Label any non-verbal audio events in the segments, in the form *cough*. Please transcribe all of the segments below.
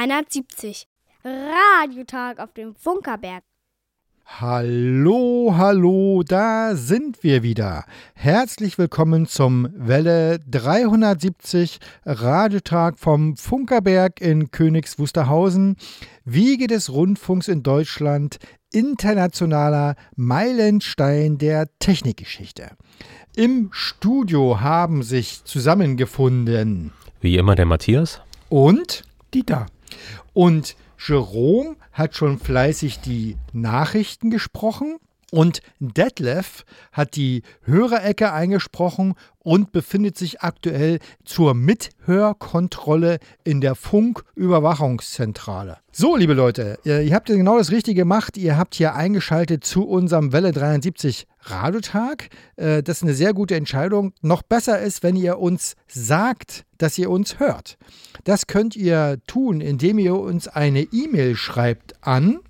Welle 370. Radiotag auf dem Funkerberg. Hallo, hallo, da sind wir wieder. Herzlich willkommen zum Welle 370 Radiotag vom Funkerberg in Königs Wusterhausen, Wiege des Rundfunks in Deutschland, internationaler Meilenstein der Technikgeschichte. Im Studio haben sich zusammengefunden. Wie immer der Matthias. Und Dieter. Und Jerome hat schon fleißig die Nachrichten gesprochen und Detlef hat die Hörerecke eingesprochen und befindet sich aktuell zur Mithörkontrolle in der Funküberwachungszentrale. So, liebe Leute, ihr habt genau das Richtige gemacht. Ihr habt hier eingeschaltet zu unserem Welle 73 Radiotag. Äh, das ist eine sehr gute Entscheidung. Noch besser ist, wenn ihr uns sagt, dass ihr uns hört. Das könnt ihr tun, indem ihr uns eine E-Mail schreibt an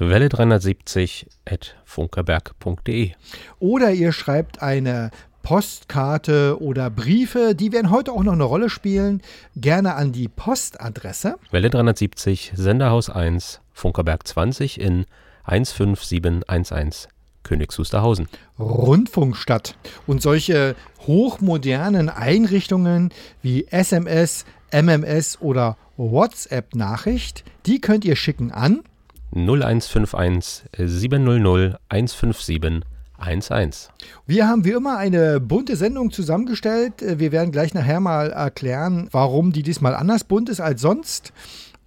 Welle 370 at funkerberg.de. Oder ihr schreibt eine Postkarte oder Briefe, die werden heute auch noch eine Rolle spielen, gerne an die Postadresse. Welle 370, Senderhaus 1, Funkerberg 20 in 15711. Königs Wusterhausen. Rundfunkstadt. Und solche hochmodernen Einrichtungen wie SMS, MMS oder WhatsApp-Nachricht, die könnt ihr schicken an 0151 700 157 11. Wir haben wie immer eine bunte Sendung zusammengestellt. Wir werden gleich nachher mal erklären, warum die diesmal anders bunt ist als sonst.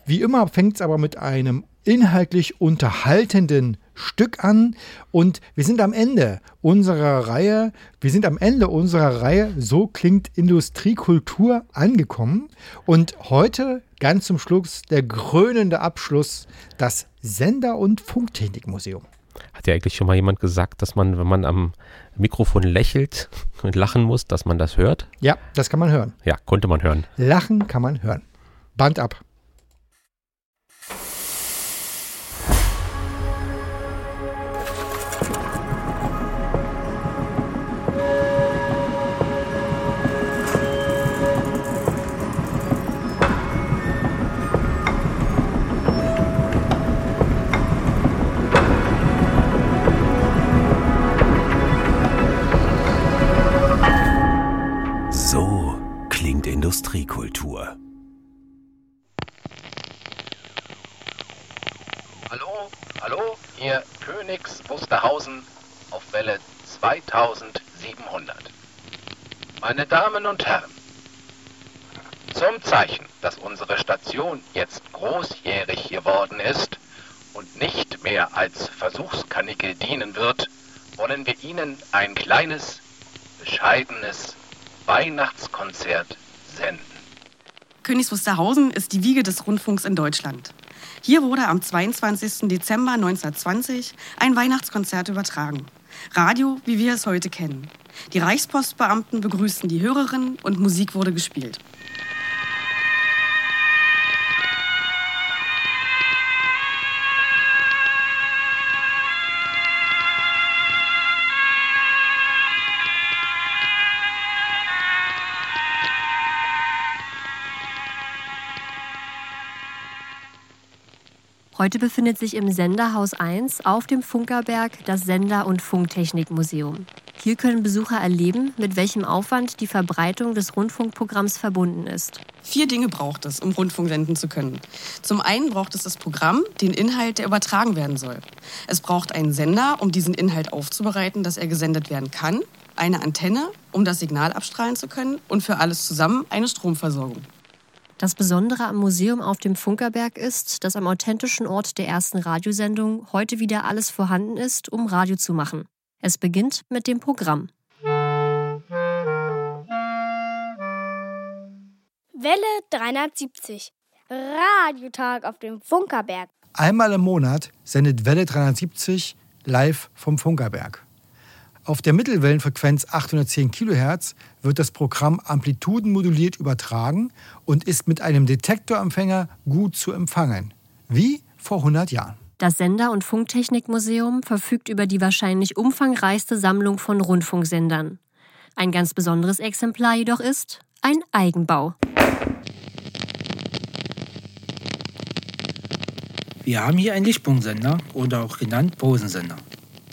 Wie immer fängt es aber mit einem inhaltlich unterhaltenden Stück an und wir sind am Ende unserer Reihe, wir sind am Ende unserer Reihe, so klingt Industriekultur angekommen und heute ganz zum Schluss der krönende Abschluss, das Sender- und Funktechnikmuseum. Hat ja eigentlich schon mal jemand gesagt, dass man, wenn man am Mikrofon lächelt und *laughs* lachen muss, dass man das hört? Ja, das kann man hören. Ja, konnte man hören. Lachen kann man hören. Band ab. 2700. Meine Damen und Herren, zum Zeichen, dass unsere Station jetzt großjährig geworden ist und nicht mehr als Versuchskanickel dienen wird, wollen wir Ihnen ein kleines, bescheidenes Weihnachtskonzert senden. Königs Wusterhausen ist die Wiege des Rundfunks in Deutschland. Hier wurde am 22. Dezember 1920 ein Weihnachtskonzert übertragen. Radio, wie wir es heute kennen. Die Reichspostbeamten begrüßten die Hörerinnen und Musik wurde gespielt. Heute befindet sich im Senderhaus 1 auf dem Funkerberg das Sender- und Funktechnikmuseum. Hier können Besucher erleben, mit welchem Aufwand die Verbreitung des Rundfunkprogramms verbunden ist. Vier Dinge braucht es, um Rundfunk senden zu können. Zum einen braucht es das Programm, den Inhalt, der übertragen werden soll. Es braucht einen Sender, um diesen Inhalt aufzubereiten, dass er gesendet werden kann, eine Antenne, um das Signal abstrahlen zu können und für alles zusammen eine Stromversorgung. Das Besondere am Museum auf dem Funkerberg ist, dass am authentischen Ort der ersten Radiosendung heute wieder alles vorhanden ist, um Radio zu machen. Es beginnt mit dem Programm. Welle 370. Radiotag auf dem Funkerberg. Einmal im Monat sendet Welle 370 live vom Funkerberg. Auf der Mittelwellenfrequenz 810 kHz wird das Programm amplitudenmoduliert übertragen und ist mit einem Detektorempfänger gut zu empfangen. Wie vor 100 Jahren. Das Sender- und Funktechnikmuseum verfügt über die wahrscheinlich umfangreichste Sammlung von Rundfunksendern. Ein ganz besonderes Exemplar jedoch ist ein Eigenbau. Wir haben hier einen Lichtpunktensender oder auch genannt Posensender.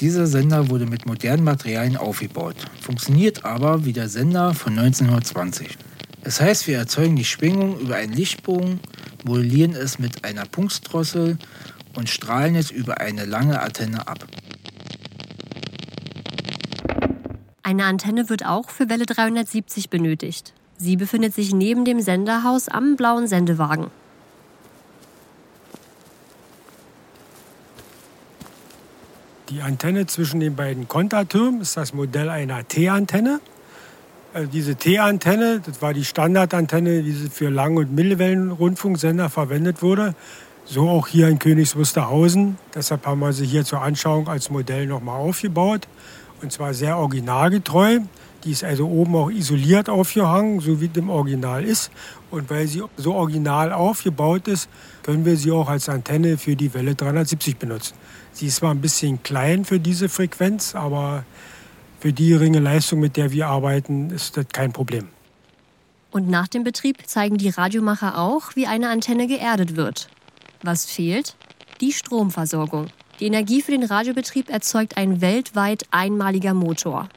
Dieser Sender wurde mit modernen Materialien aufgebaut, funktioniert aber wie der Sender von 1920. Das heißt, wir erzeugen die Schwingung über einen Lichtbogen, modellieren es mit einer Punktdrossel und strahlen es über eine lange Antenne ab. Eine Antenne wird auch für Welle 370 benötigt. Sie befindet sich neben dem Senderhaus am blauen Sendewagen. Die Antenne zwischen den beiden Kontertürmen ist das Modell einer T-Antenne. Also diese T-Antenne, das war die Standardantenne, die für Lang- und Mittelwellenrundfunksender verwendet wurde. So auch hier in Königs Wusterhausen. Deshalb haben wir sie hier zur Anschauung als Modell nochmal aufgebaut. Und zwar sehr originalgetreu. Die ist also oben auch isoliert aufgehangen, so wie im Original ist. Und weil sie so original aufgebaut ist, können wir sie auch als Antenne für die Welle 370 benutzen. Sie ist zwar ein bisschen klein für diese Frequenz, aber für die geringe Leistung, mit der wir arbeiten, ist das kein Problem. Und nach dem Betrieb zeigen die Radiomacher auch, wie eine Antenne geerdet wird. Was fehlt? Die Stromversorgung. Die Energie für den Radiobetrieb erzeugt ein weltweit einmaliger Motor.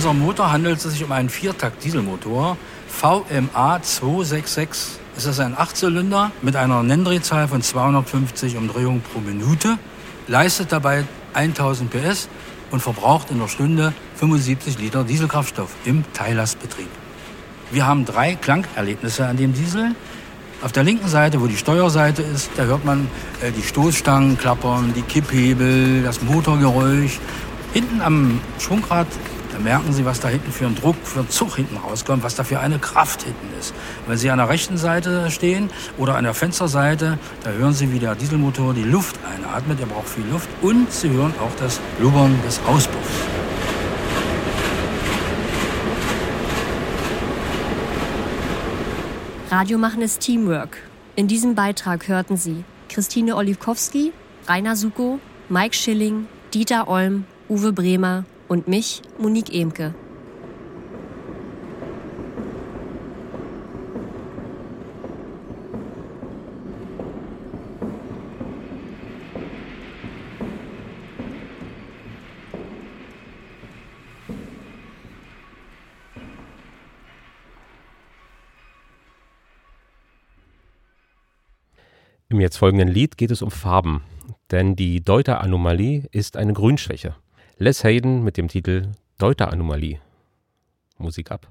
Unserem Motor handelt es sich um einen Viertakt-Dieselmotor VMA 266. Es ist ein Achtzylinder mit einer Nenndrehzahl von 250 Umdrehungen pro Minute, leistet dabei 1000 PS und verbraucht in der Stunde 75 Liter Dieselkraftstoff im Teillastbetrieb. Wir haben drei Klangerlebnisse an dem Diesel. Auf der linken Seite, wo die Steuerseite ist, da hört man äh, die Stoßstangen klappern, die Kipphebel, das Motorgeräusch. Hinten am Schwungrad merken Sie, was da hinten für ein Druck, für ein Zug hinten rauskommt, was da für eine Kraft hinten ist. Wenn Sie an der rechten Seite stehen oder an der Fensterseite, da hören Sie, wie der Dieselmotor die Luft einatmet. Er braucht viel Luft. Und Sie hören auch das Blubbern des Auspuffs. Radio machen ist Teamwork. In diesem Beitrag hörten Sie Christine Olivkowski, Rainer Suko, Mike Schilling, Dieter Olm, Uwe Bremer und mich, Monique Emke. Im jetzt folgenden Lied geht es um Farben, denn die Deuter-Anomalie ist eine Grünschwäche. Les Hayden mit dem Titel Deuter-Anomalie. Musik ab.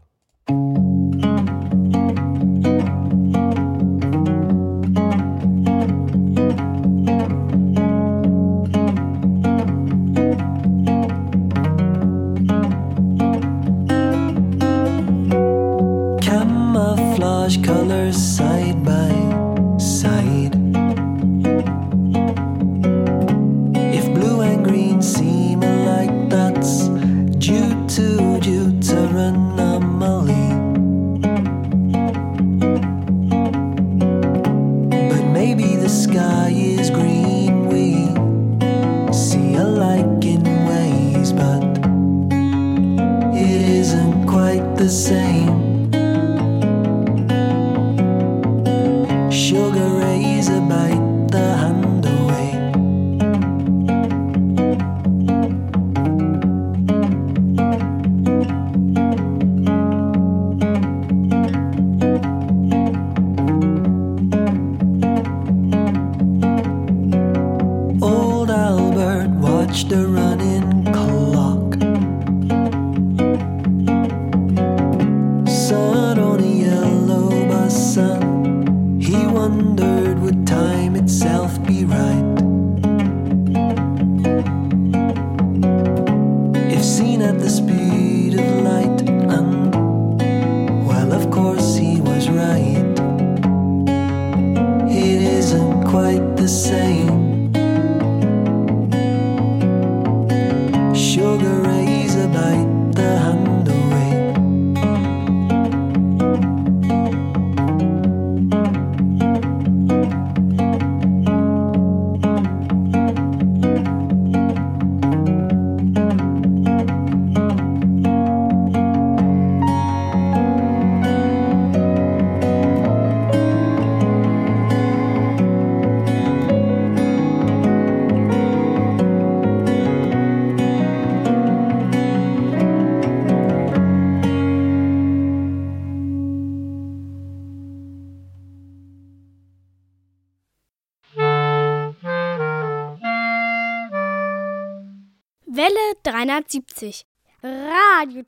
Isn't quite the same.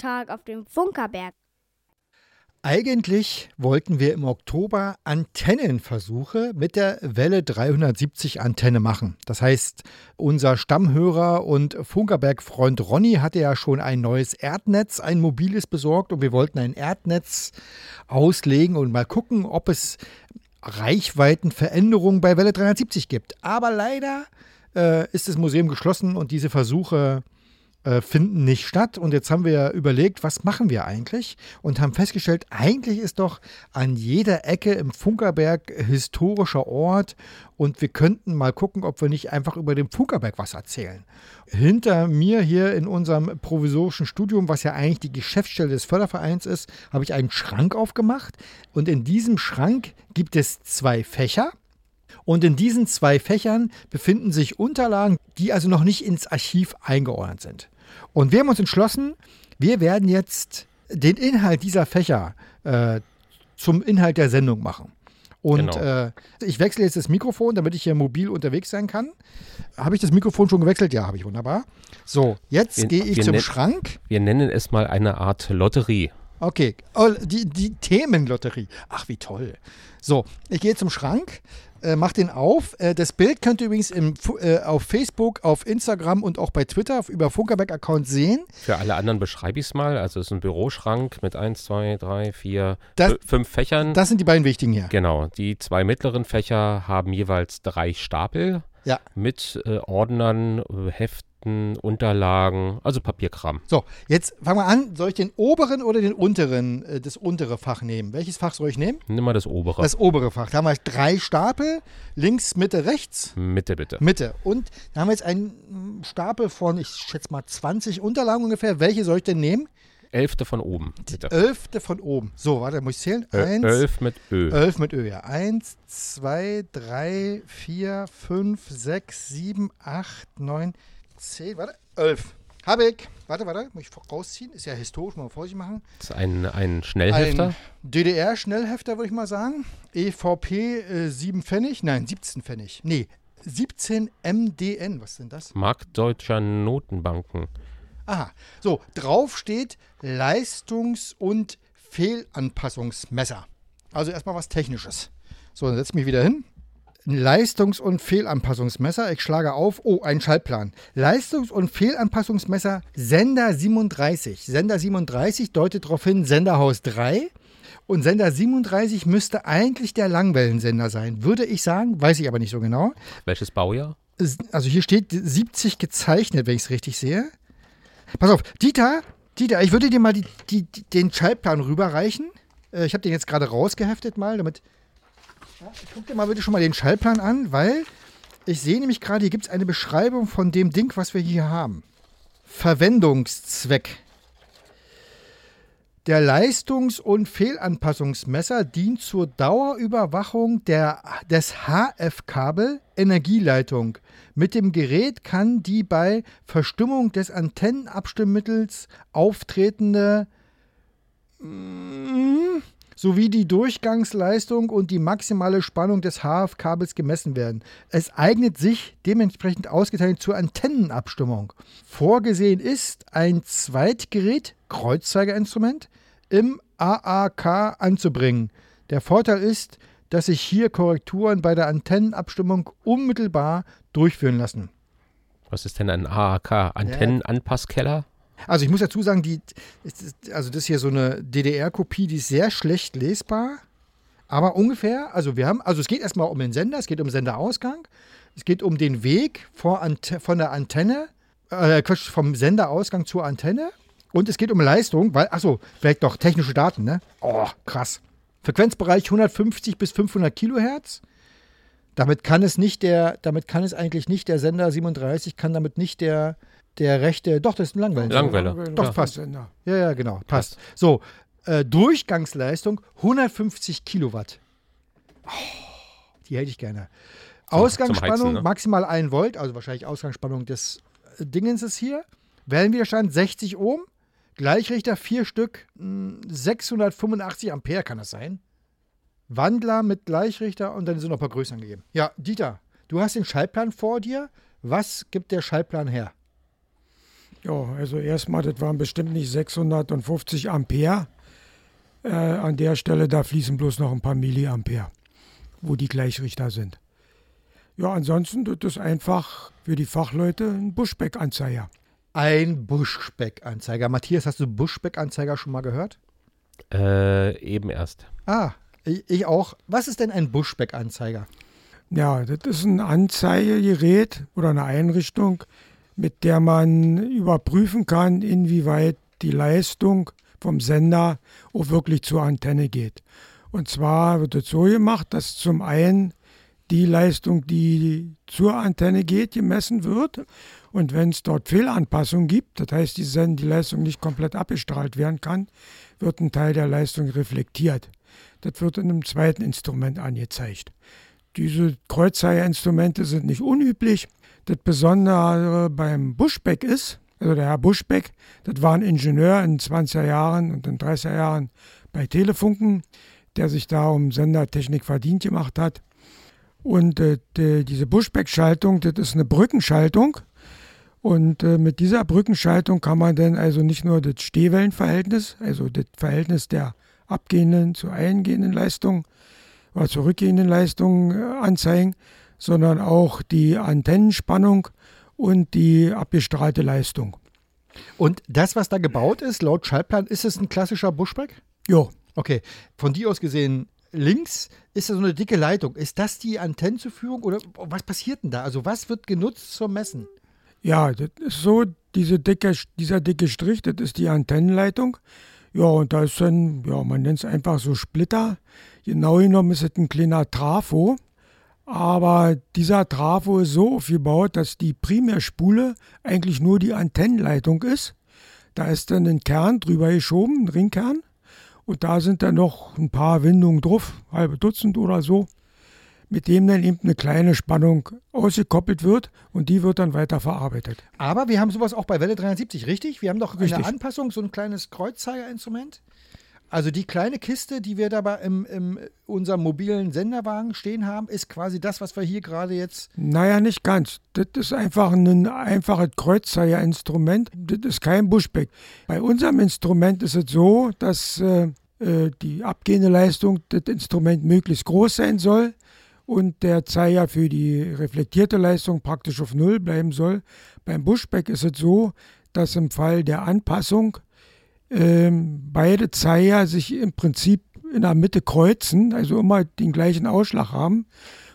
Radiotag auf dem Funkerberg. Eigentlich wollten wir im Oktober Antennenversuche mit der Welle 370 Antenne machen. Das heißt, unser Stammhörer und Funkerberg-Freund Ronny hatte ja schon ein neues Erdnetz, ein mobiles besorgt und wir wollten ein Erdnetz auslegen und mal gucken, ob es Reichweitenveränderungen bei Welle 370 gibt. Aber leider äh, ist das Museum geschlossen und diese Versuche äh, finden nicht statt. Und jetzt haben wir überlegt, was machen wir eigentlich? Und haben festgestellt, eigentlich ist doch an jeder Ecke im Funkerberg historischer Ort und wir könnten mal gucken, ob wir nicht einfach über den Funkerberg was erzählen. Hinter mir hier in unserem provisorischen Studium, was ja eigentlich die Geschäftsstelle des Fördervereins ist, habe ich einen Schrank aufgemacht. Und in diesem Schrank gibt es zwei Fächer. Und in diesen zwei Fächern befinden sich Unterlagen, die also noch nicht ins Archiv eingeordnet sind. Und wir haben uns entschlossen, wir werden jetzt den Inhalt dieser Fächer äh, zum Inhalt der Sendung machen. Und Genau. äh, ich wechsle jetzt das Mikrofon, damit ich hier mobil unterwegs sein kann. Habe ich das Mikrofon schon gewechselt? Ja, habe ich wunderbar. So, jetzt gehe ich zum Schrank. Wir nennen es mal eine Art Lotterie. Okay, oh, die, die Themenlotterie. Ach, wie toll. So, ich gehe zum Schrank, äh, mach den auf. Äh, das Bild könnt ihr übrigens im, äh, auf Facebook, auf Instagram und auch bei Twitter auf- über Funkerberg-Account sehen. Für alle anderen beschreibe ich es mal. Also es ist ein Büroschrank mit 1, 2, 3, 4, Das- 5 Fächern. Das sind die beiden wichtigen hier. Genau, die zwei mittleren Fächer haben jeweils drei Stapel Ja. mit äh, Ordnern, äh, Heften, Unterlagen, also Papierkram. So, jetzt fangen wir an. Soll ich den oberen oder den unteren, äh, das untere Fach nehmen? Welches Fach soll ich nehmen? Nimm mal das obere. Das obere Fach. Da haben wir drei Stapel, links, Mitte, rechts. Mitte bitte. Mitte. Und da haben wir jetzt einen Stapel von, ich schätze mal, 20 Unterlagen ungefähr. Welche soll ich denn nehmen? Elfte von oben, bitte. Elfte von oben. So, warte, muss ich zählen? Ö- Eins, Elf mit Ö. Elf mit Ö, ja. Eins, zwei, drei, vier, fünf, sechs, sieben, acht, neun, zehn. Warte, elf. Habe ich. Warte, warte, muss ich rausziehen. Ist ja historisch, mal vorsichtig machen. Das ist ein, ein Schnellhefter. Ein DDR-Schnellhefter, würde ich mal sagen. EVP äh, 7 Pfennig. Nein, 17 Pfennig. Nee, 17 MDN. Was sind das? Markt deutscher Notenbanken. Aha. So, drauf steht Leistungs- und Fehlanpassungsmesser. Also erstmal was Technisches. So, dann setze ich mich wieder hin. Ein Leistungs- und Fehlanpassungsmesser. Ich schlage auf. Oh, ein Schaltplan. Leistungs- und Fehlanpassungsmesser Sender 37. Sender 37 deutet darauf hin, Senderhaus 3. Und Sender 37 müsste eigentlich der Langwellensender sein, würde ich sagen. Weiß ich aber nicht so genau. Welches Baujahr? Also hier steht 70 gezeichnet, wenn ich es richtig sehe. Pass auf, Dieter, Dieter, ich würde dir mal die, die, die, den Schaltplan rüberreichen. Äh, ich habe den jetzt gerade rausgeheftet mal, damit. Ja, guck dir mal bitte schon mal den Schaltplan an, weil ich sehe nämlich gerade, hier gibt es eine Beschreibung von dem Ding, was wir hier haben. Verwendungszweck. Der Leistungs- und Fehlanpassungsmesser dient zur Dauerüberwachung der, des HF-Kabel Energieleitung. Mit dem Gerät kann die bei Verstimmung des Antennenabstimmmittels auftretende mm, sowie die Durchgangsleistung und die maximale Spannung des HF-Kabels gemessen werden. Es eignet sich dementsprechend ausgeteilt zur Antennenabstimmung. Vorgesehen ist ein Zweitgerät, Kreuzzeigerinstrument, im AAK anzubringen. Der Vorteil ist, dass sich hier Korrekturen bei der Antennenabstimmung unmittelbar durchführen lassen. Was ist denn ein AAK? Antennenanpasskeller? Also ich muss dazu sagen, die, also das ist hier so eine DDR-Kopie, die ist sehr schlecht lesbar. Aber ungefähr, also wir haben, also es geht erstmal um den Sender, es geht um Senderausgang, es geht um den Weg von der Antenne, äh, vom Senderausgang zur Antenne und es geht um Leistung, weil, achso, vielleicht doch technische Daten, ne? Oh, krass. Frequenzbereich 150 bis 500 Kilohertz. Damit kann es nicht der, damit kann es eigentlich nicht der Sender 37, kann damit nicht der, der rechte, doch, das ist ein Langwellen. Langwelle. Doch, passt. Ja, ja, genau, passt. So, äh, Durchgangsleistung 150 Kilowatt. Oh, die hätte ich gerne. Ausgangsspannung Heizen, ne? maximal 1 Volt, also wahrscheinlich Ausgangsspannung des äh, Dingens ist hier. Wellenwiderstand 60 Ohm. Gleichrichter 4 Stück, mh, 685 Ampere kann das sein. Wandler mit Gleichrichter und dann sind noch ein paar Größen angegeben. Ja, Dieter, du hast den Schaltplan vor dir. Was gibt der Schaltplan her? Ja, also erstmal, das waren bestimmt nicht 650 Ampere. Äh, an der Stelle, da fließen bloß noch ein paar Milliampere, wo die Gleichrichter sind. Ja, ansonsten, das ist einfach für die Fachleute ein Buschbeck-Anzeiger. Ein Buschbeck-Anzeiger. Matthias, hast du Buschbeck-Anzeiger schon mal gehört? Äh, eben erst. Ah, ich, ich auch. Was ist denn ein Buschbeck-Anzeiger? Ja, das ist ein Anzeigegerät oder eine Einrichtung, mit der man überprüfen kann, inwieweit die Leistung vom Sender auch wirklich zur Antenne geht. Und zwar wird es so gemacht, dass zum einen die Leistung, die zur Antenne geht, gemessen wird. Und wenn es dort Fehlanpassungen gibt, das heißt, die, die Leistung nicht komplett abgestrahlt werden kann, wird ein Teil der Leistung reflektiert. Das wird in einem zweiten Instrument angezeigt. Diese Kreuzzeigerinstrumente sind nicht unüblich. Das Besondere beim Buschbeck ist, also der Herr Buschbeck, das war ein Ingenieur in den 20er Jahren und in den 30er Jahren bei Telefunken, der sich da um Sendertechnik verdient gemacht hat. Und äh, die, diese Buschbeck-Schaltung, das ist eine Brückenschaltung. Und äh, mit dieser Brückenschaltung kann man dann also nicht nur das Stehwellenverhältnis, also das Verhältnis der abgehenden zu eingehenden Leistung oder zurückgehenden Leistung äh, anzeigen, sondern auch die Antennenspannung und die abgestrahlte Leistung. Und das, was da gebaut ist, laut Schaltplan, ist es ein klassischer Buschbeck? Jo, Okay, von dir aus gesehen, links ist da so eine dicke Leitung. Ist das die Antennenzuführung oder was passiert denn da? Also was wird genutzt zum Messen? Ja, das ist so, diese dicke, dieser dicke Strich, das ist die Antennenleitung. Ja, und da ist dann, ja, man nennt es einfach so Splitter. Genau genommen ist es ein kleiner Trafo. Aber dieser Trafo ist so aufgebaut, dass die Primärspule eigentlich nur die Antennenleitung ist. Da ist dann ein Kern drüber geschoben, ein Ringkern. Und da sind dann noch ein paar Windungen drauf, halbe Dutzend oder so, mit dem dann eben eine kleine Spannung ausgekoppelt wird und die wird dann weiter verarbeitet. Aber wir haben sowas auch bei Welle 370, richtig? Wir haben doch Richtig. eine Anpassung, so ein kleines Kreuzzeigerinstrument. Also die kleine Kiste, die wir dabei im, im unserem mobilen Senderwagen stehen haben, ist quasi das, was wir hier gerade jetzt. Naja, nicht ganz. Das ist einfach ein einfaches Kreuzzeigerinstrument. Das ist kein Buschbeck. Bei unserem Instrument ist es so, dass äh, äh, die abgehende Leistung des Instruments möglichst groß sein soll und der Zeiger für die reflektierte Leistung praktisch auf Null bleiben soll. Beim Buschbeck ist es so, dass im Fall der Anpassung ähm, beide Zeiger sich im Prinzip in der Mitte kreuzen, also immer den gleichen Ausschlag haben.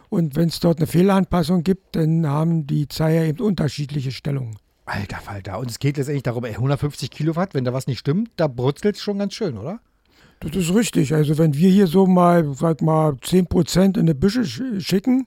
Und wenn es dort eine Fehlanpassung gibt, dann haben die Zeiger eben unterschiedliche Stellungen. Alter Falter. Und es geht letztendlich darum, ey, 150 Kilowatt, wenn da was nicht stimmt, da brutzelt es schon ganz schön, oder? Das ist richtig. Also wenn wir hier so mal, sag mal, 10% in die Büsche sch- schicken,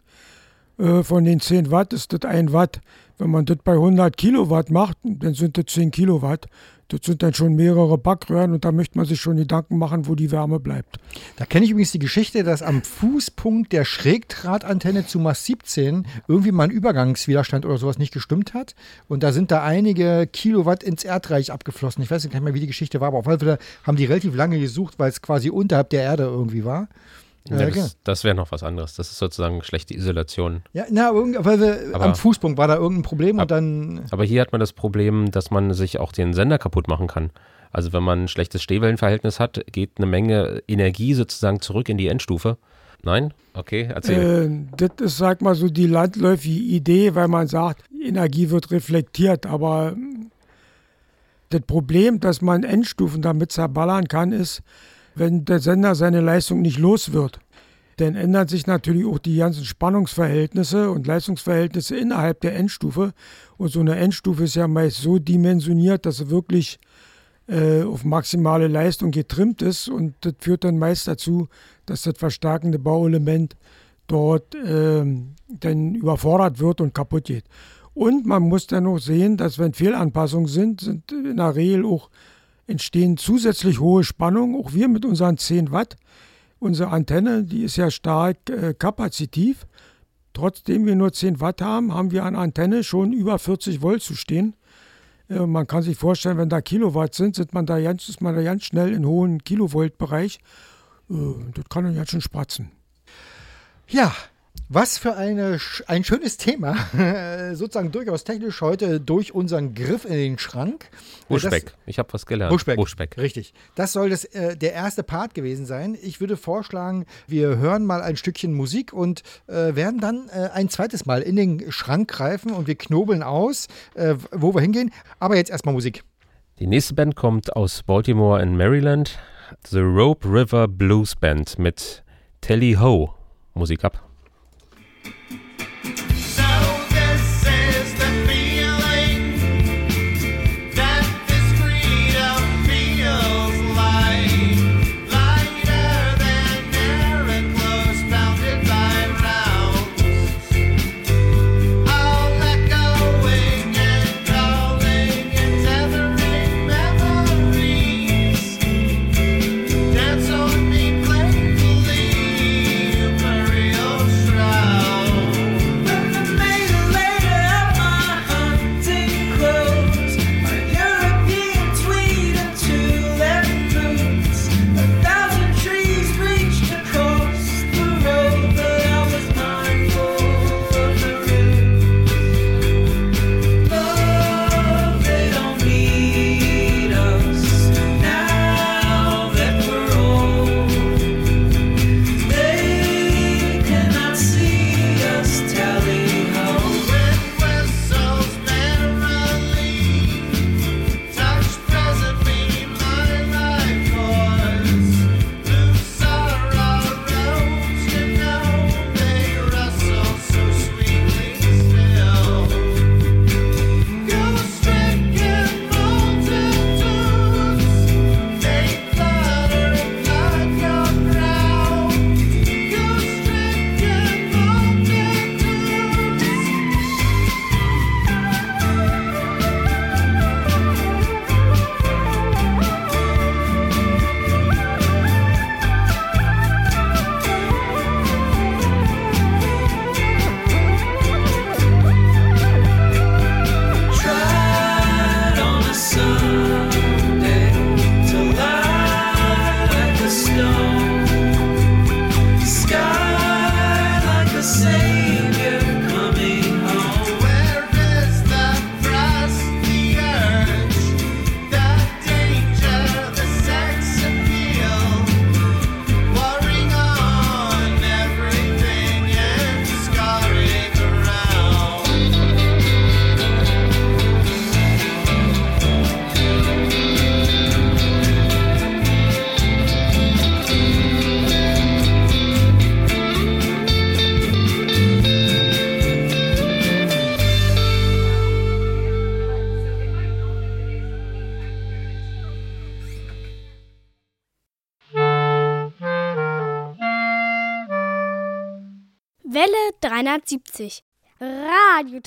äh, von den 10 Watt ist das 1 Watt. Wenn man das bei 100 Kilowatt macht, dann sind das 10 Kilowatt. Das sind dann schon mehrere Backröhren und da möchte man sich schon Gedanken machen, wo die Wärme bleibt. Da kenne ich übrigens die Geschichte, dass am Fußpunkt der Schrägdrahtantenne zu Mast 17 irgendwie mal ein Übergangswiderstand oder sowas nicht gestimmt hat. Und da sind da einige Kilowatt ins Erdreich abgeflossen. Ich weiß nicht mehr, wie die Geschichte war, aber auf jeden Fall haben die relativ lange gesucht, weil es quasi unterhalb der Erde irgendwie war. Ja, genau. das das wäre noch was anderes. Das ist sozusagen schlechte Isolation. Ja, na, weil wir, Aber- am Fußpunkt war da irgendein Problem Ab- und dann. Aber hier hat man das Problem, dass man sich auch den Sender kaputt machen kann. Also wenn man ein schlechtes Stehwellenverhältnis hat, geht eine Menge Energie sozusagen zurück in die Endstufe. Nein? Okay, erzähl. Äh, das ist, sag mal, so die landläufige Idee, weil man sagt, Energie wird reflektiert. Aber mm, das Problem, dass man Endstufen damit zerballern kann, ist, wenn der Sender seine Leistung nicht los wird. dann ändern sich natürlich auch die ganzen Spannungsverhältnisse und Leistungsverhältnisse innerhalb der Endstufe. Und so eine Endstufe ist ja meist so dimensioniert, dass sie wirklich äh, auf maximale Leistung getrimmt ist. Und das führt dann meist dazu, dass das verstärkende Bauelement dort äh, dann überfordert wird und kaputt geht. Und man muss dann auch sehen, dass wenn Fehlanpassungen sind, sind in der Regel auch entstehen zusätzlich hohe Spannungen. Auch wir mit unseren 10 Watt Unsere Antenne, die ist ja stark äh, kapazitiv. Trotzdem wir nur 10 Watt haben, haben wir an Antenne schon über 40 Volt zu stehen. Äh, man kann sich vorstellen, wenn da Kilowatt sind, sind man da ganz, ist man da ganz schnell im hohen Kilovolt-Bereich. Äh, das kann dann ganz schön spratzen. Ja, was für eine, ein schönes Thema, *laughs* sozusagen durchaus technisch heute durch unseren Griff in den Schrank. Buschbeck, das, ich habe was gelernt. Buschbeck, Buschbeck. Richtig. Das soll das, äh, der erste Part gewesen sein. Ich würde vorschlagen, wir hören mal ein Stückchen Musik und äh, werden dann äh, ein zweites Mal in den Schrank greifen und wir knobeln aus, äh, wo wir hingehen. Aber jetzt erstmal Musik. Die nächste Band kommt aus Baltimore in Maryland. The Rope River Blues Band mit Telly Ho. Musik ab.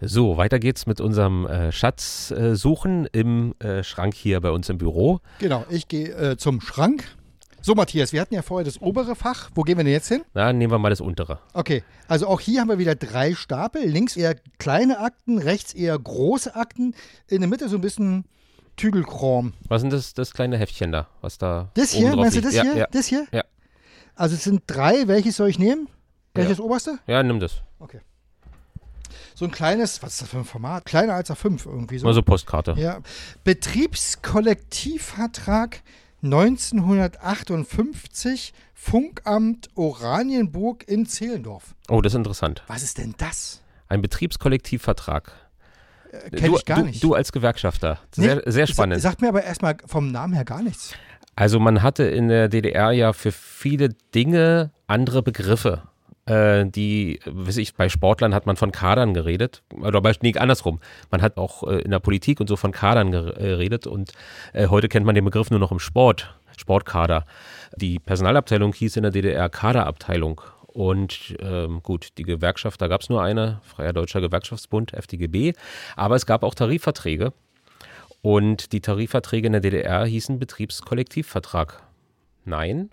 So, weiter geht's mit unserem äh, Schatzsuchen äh, im äh, Schrank hier bei uns im Büro. Genau, ich gehe äh, zum Schrank. So, Matthias, wir hatten ja vorher das obere Fach. Wo gehen wir denn jetzt hin? Na, nehmen wir mal das untere. Okay, also auch hier haben wir wieder drei Stapel. Links eher kleine Akten, rechts eher große Akten. In der Mitte so ein bisschen Tügelchrom. Was ist denn das, das kleine Heftchen da, was da Das hier, meinst du das ja, hier? Ja. Das hier? Ja. Also es sind drei. Welches soll ich nehmen? Welches Ja. oberste? ja, nimm das. So ein kleines, was ist das für ein Format? Kleiner als A5 irgendwie so. Mal so Postkarte. Ja. Betriebskollektivvertrag 1958, Funkamt Oranienburg in Zehlendorf. Oh, das ist interessant. Was ist denn das? Ein Betriebskollektivvertrag. kenn du, ich gar du, nicht. Du als Gewerkschafter. Sehr, sehr Sa- spannend. Sagt mir aber erstmal vom Namen her gar nichts. Also man hatte in der DDR ja für viele Dinge andere Begriffe. Äh, die, weiß ich, bei Sportlern hat man von Kadern geredet. Oder bei, nee, andersrum. Man hat auch äh, in der Politik und so von Kadern äh, geredet. Und heute kennt man den Begriff nur noch im Sport. Sportkader. Die Personalabteilung hieß in der DDR Kaderabteilung. Und ähm, gut, die Gewerkschaft, da gab es nur eine, Freier Deutscher Gewerkschaftsbund, FDGB. Aber es gab auch Tarifverträge. Und die Tarifverträge in der DDR hießen Betriebskollektivvertrag. Nein?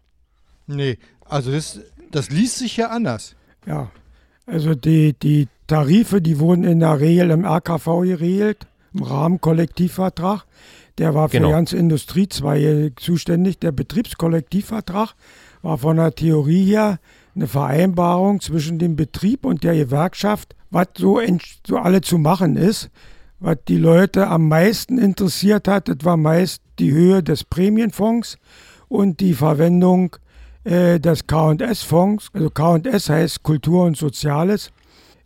Nee, also das, das liest sich ja anders. Ja, also die, die Tarife, die wurden in der Regel im RKV geregelt, im Rahmenkollektivvertrag. Der war für Genau. die ganze Industriezweige zuständig. Der Betriebskollektivvertrag war von der Theorie her eine Vereinbarung zwischen dem Betrieb und der Gewerkschaft, was so, so alle zu machen ist. Was die Leute am meisten interessiert hat, das war meist die Höhe des Prämienfonds und die Verwendung äh, des K&S-Fonds. Also K&S heißt Kultur und Soziales.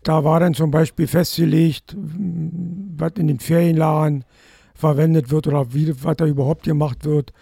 Da war dann zum Beispiel festgelegt, m, was in den Ferienlagern verwendet wird oder wie, was da überhaupt gemacht wird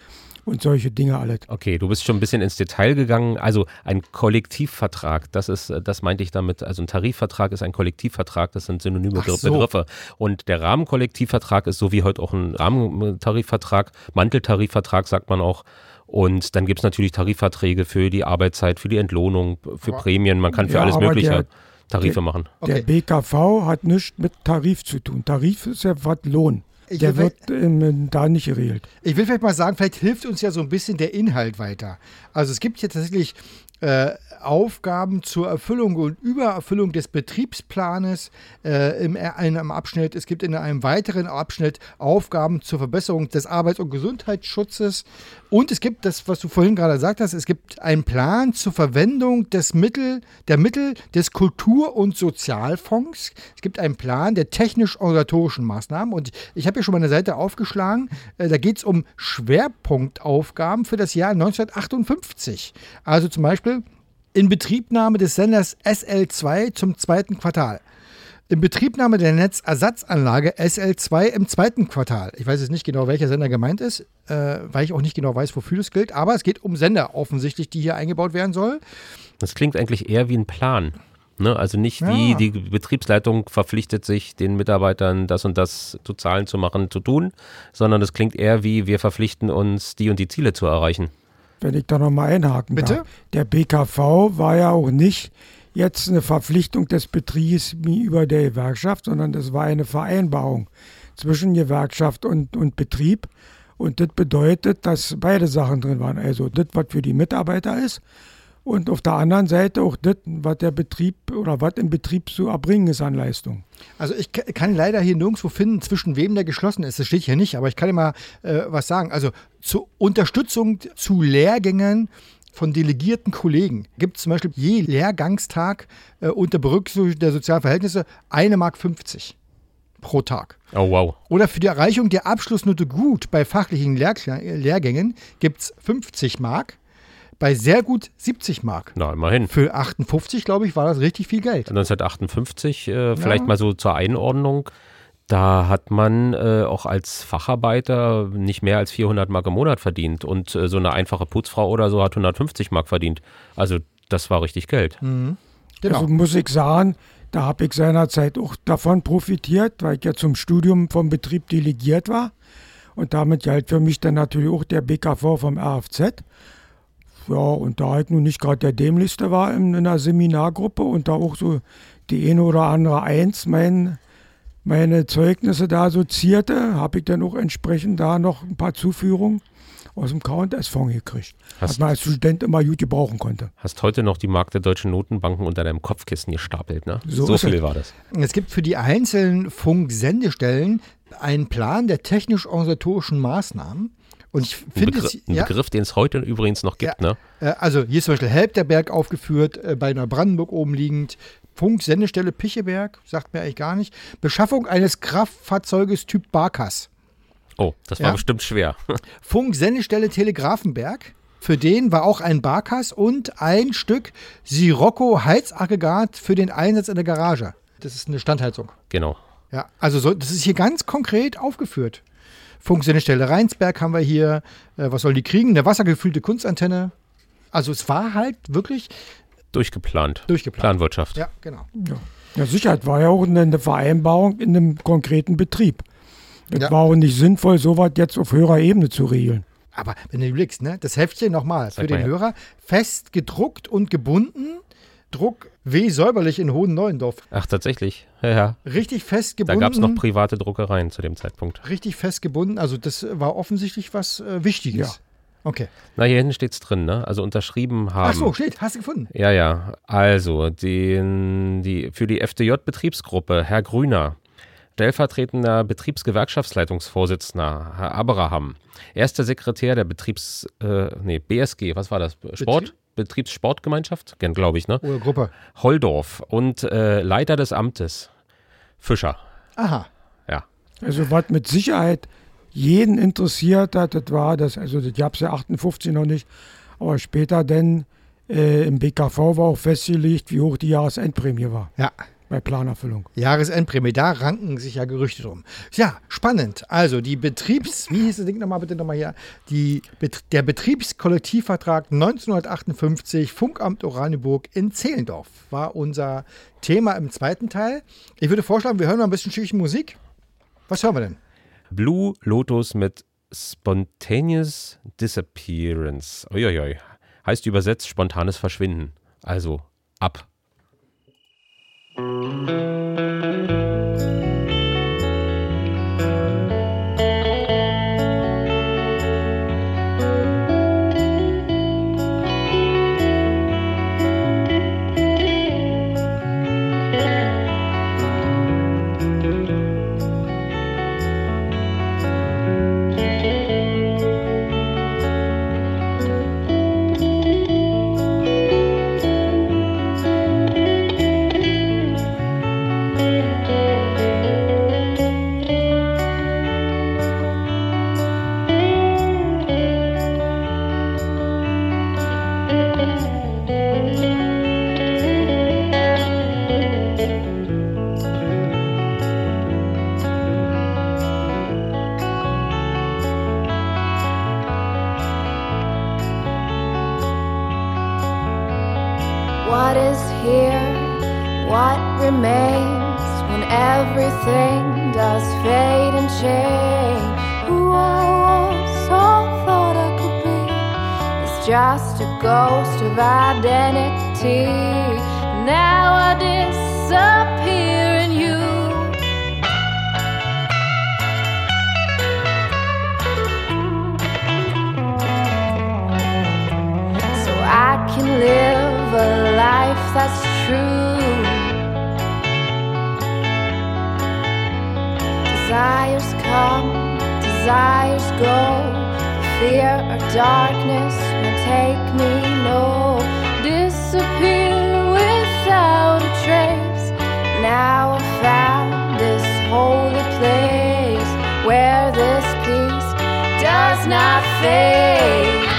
und solche Dinge alles. Okay, du bist schon ein bisschen ins Detail gegangen. Also ein Kollektivvertrag, das ist, das meinte ich damit. Also ein Tarifvertrag ist ein Kollektivvertrag, das sind synonyme Ach so. Begriffe. Und der Rahmenkollektivvertrag ist so wie heute auch ein Rahmentarifvertrag, Manteltarifvertrag sagt man auch. Und dann gibt es natürlich Tarifverträge für die Arbeitszeit, für die Entlohnung, für Aber- Prämien. Man kann für Ja, alles Mögliche der- Tarife der- machen. Der Okay. BKV hat nichts mit Tarif zu tun. Tarif ist ja was Lohn. Ich Der wird ähm, da nicht geregelt. ich will vielleicht mal sagen, vielleicht hilft uns ja so ein bisschen der Inhalt weiter. Also es gibt hier tatsächlich äh, Aufgaben zur Erfüllung und Übererfüllung des Betriebsplanes äh, im, in einem Abschnitt. Es gibt in einem weiteren Abschnitt Aufgaben zur Verbesserung des Arbeits- und Gesundheitsschutzes. Und es gibt das, was du vorhin gerade gesagt hast, es gibt einen Plan zur Verwendung des Mittel, der Mittel des Kultur- und Sozialfonds. Es gibt einen Plan der technisch-organisatorischen Maßnahmen. Und ich habe hier schon mal eine Seite aufgeschlagen. Äh, da geht es um Schwerpunktaufgaben für das Jahr 1958. Also zum Beispiel Inbetriebnahme des Senders SL2 zum zweiten Quartal. Inbetriebnahme der Netzersatzanlage SL2 im zweiten Quartal. Ich weiß jetzt nicht genau, welcher Sender gemeint ist, äh, weil ich auch nicht genau weiß, wofür das gilt. Aber es geht um Sender offensichtlich, die hier eingebaut werden soll. Das klingt eigentlich eher wie ein Plan. Ne? Also nicht wie Ja. die Betriebsleitung verpflichtet sich, den Mitarbeitern das und das zu zahlen, zu machen, zu tun, sondern das klingt eher wie wir verpflichten uns, die und die Ziele zu erreichen. Wenn ich da nochmal einhaken Bitte? darf. Der BKV war ja auch nicht jetzt eine Verpflichtung des Betriebs über der Gewerkschaft, sondern das war eine Vereinbarung zwischen Gewerkschaft und, und Betrieb. Und das bedeutet, dass beide Sachen drin waren. Also das, was für die Mitarbeiter ist und auf der anderen Seite auch das, was der Betrieb oder was im Betrieb zu erbringen ist an Leistung. Also ich ka- kann leider hier nirgendwo finden, zwischen wem der geschlossen ist. Das steht hier nicht, aber ich kann dir mal äh, was sagen. Also zur Unterstützung zu Lehrgängen von delegierten Kollegen gibt es zum Beispiel je Lehrgangstag äh, unter Berücksichtigung der sozialen Verhältnisse 1,50 Mark pro Tag. Oh wow. Oder für die Erreichung der Abschlussnote gut bei fachlichen Lehr Lehrgängen gibt es 50 Mark, bei sehr gut 70 Mark. Na, immerhin. Für 58, glaube ich, war das richtig viel Geld. 1958, äh, vielleicht Ja. mal so zur Einordnung. Da hat man äh, auch als Facharbeiter nicht mehr als 400 Mark im Monat verdient und äh, so eine einfache Putzfrau oder so hat 150 Mark verdient. Also das war richtig Geld. Genau. Also muss ich sagen, da habe ich seinerzeit auch davon profitiert, weil ich ja zum Studium vom Betrieb delegiert war. Und damit galt für mich dann natürlich auch der BKV vom RFZ. Ja, und da ich nun nicht gerade der Dämlichste war in, in einer Seminargruppe und da auch so die eine oder andere Eins mein, meine Zeugnisse da so zierte, habe ich dann auch entsprechend da noch ein paar Zuführungen aus dem K&S-Fonds gekriegt. Hast- was man als Student immer gut gebrauchen konnte. Hast heute noch die Mark der deutschen Notenbanken unter deinem Kopfkissen gestapelt, ne? So So, viel es. war das. Es gibt für die einzelnen Funksendestellen einen Plan der technisch-organisatorischen Maßnahmen. Und ich Ein, finde Begr es. ein ja, Begriff, den es heute übrigens noch gibt, ne? Äh, Also hier ist zum Beispiel Helbterberg aufgeführt, äh, bei Neubrandenburg oben liegend. Funksendestelle Picheberg, sagt mir eigentlich gar nicht. Beschaffung eines Kraftfahrzeuges Typ Barkas. Oh, das war Ja. bestimmt schwer. *laughs* Funksendestelle Telegrafenberg. Für den war auch ein Barkas und ein Stück Sirocco Heizaggregat für den Einsatz in der Garage. Das ist eine Standheizung. genau. Ja, also so, das ist hier ganz konkret aufgeführt. Funksendestelle Rheinsberg haben wir hier. Äh, was sollen die kriegen? Eine wassergefüllte Kunstantenne. Also es war halt wirklich Durchgeplant. Durchgeplant. Planwirtschaft. Ja, genau. Ja, Sicherheit war ja auch eine, Vereinbarung in einem konkreten Betrieb. Es Ja. war auch nicht sinnvoll, sowas jetzt auf höherer Ebene zu regeln. Aber wenn du überlegst, ne, das Heftchen nochmal für den her. Hörer, fest gedruckt und gebunden. Druck W. Säuberlich in Hohen-Neuendorf. Ach, tatsächlich. Ja, ja. Richtig fest Da gebunden. gab es noch private Druckereien zu dem Zeitpunkt. Richtig fest gebunden. Also das war offensichtlich was äh, Wichtiges. Okay. Na, hier hinten steht's drin, ne? Also unterschrieben haben. Ach so, steht. Hast du gefunden? Ja, ja. Also, den, die, für die FDJ-Betriebsgruppe, Herr Grüner, stellvertretender Betriebsgewerkschaftsleitungsvorsitzender, Herr Abraham, erster Sekretär der Betriebs, äh, nee, BSG, was war das? Sport? Betriebssportgemeinschaft? Glaube ich, ne? Oder Gruppe. Holdorf und äh, Leiter des Amtes, Fischer. Aha. Ja. Also was mit Sicherheit jeden interessiert hat, das war das, also das gab es ja 58 noch nicht, aber später dann äh, im BKV war auch festgelegt, wie hoch die Jahresendprämie war Ja. bei Planerfüllung. Jahresendprämie, da ranken sich ja Gerüchte drum. Ja, spannend. Also die Betriebs, wie hieß das Ding nochmal bitte nochmal hier? Die, der Betriebskollektivvertrag 1958, Funkamt Oranienburg in Zehlendorf war unser Thema im zweiten Teil. Ich würde vorschlagen, wir hören mal ein bisschen schickige Musik. Was hören wir denn? Blue Lotus mit Spontaneous Disappearance. Uiuiui. Heißt übersetzt spontanes Verschwinden. Also ab. What everything does fade and change? Who I was, all thought I could be, is just a ghost of identity. Now I disappear in you. so I can live a life that's true. Desires come, desires go. Fear or darkness will take me no. Disappear without a trace. Now I found this holy place where this peace does not fade.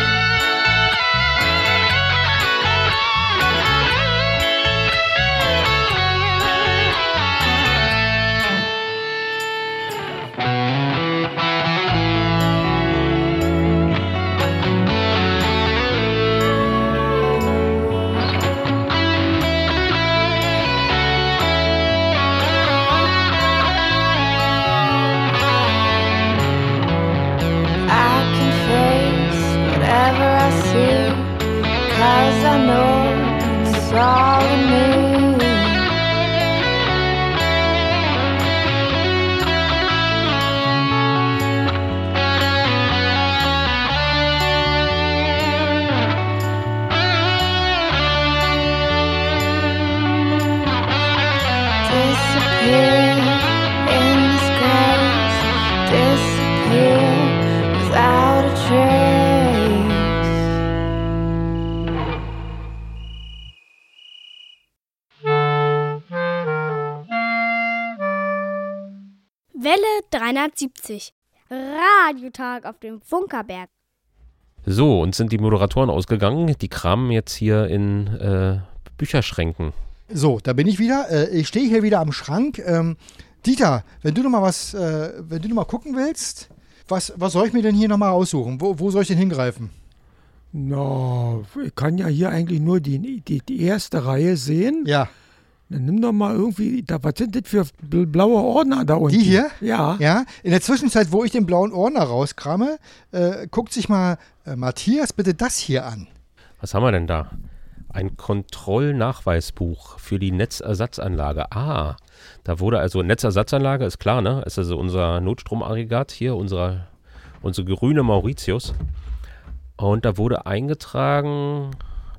370. Radiotag auf dem Funkerberg. So, uns sind die Moderatoren ausgegangen. Die kramen jetzt hier in äh, Bücherschränken. So, da bin ich wieder. Äh, ich stehe hier wieder am Schrank. Ähm, Dieter, wenn du noch mal was, äh, wenn du noch mal gucken willst, was, was soll ich mir denn hier noch mal raussuchen? Wo, wo soll ich denn hingreifen? Na, ich kann ja hier eigentlich nur die, die, die erste Reihe sehen. Ja. Dann nimm doch mal irgendwie, da, was sind das für bl- blaue Ordner da unten? Die hier? Ja. Ja. In der Zwischenzeit, wo ich den blauen Ordner rauskrame, äh, guckt sich mal äh, Matthias bitte das hier an. Was haben wir denn da? Ein Kontrollnachweisbuch für die Netzersatzanlage. Ah, da wurde also Netzersatzanlage, ist klar, ne? Ist also unser Notstromaggregat hier, unser, unsere grüne Mauritius. Und da wurde eingetragen,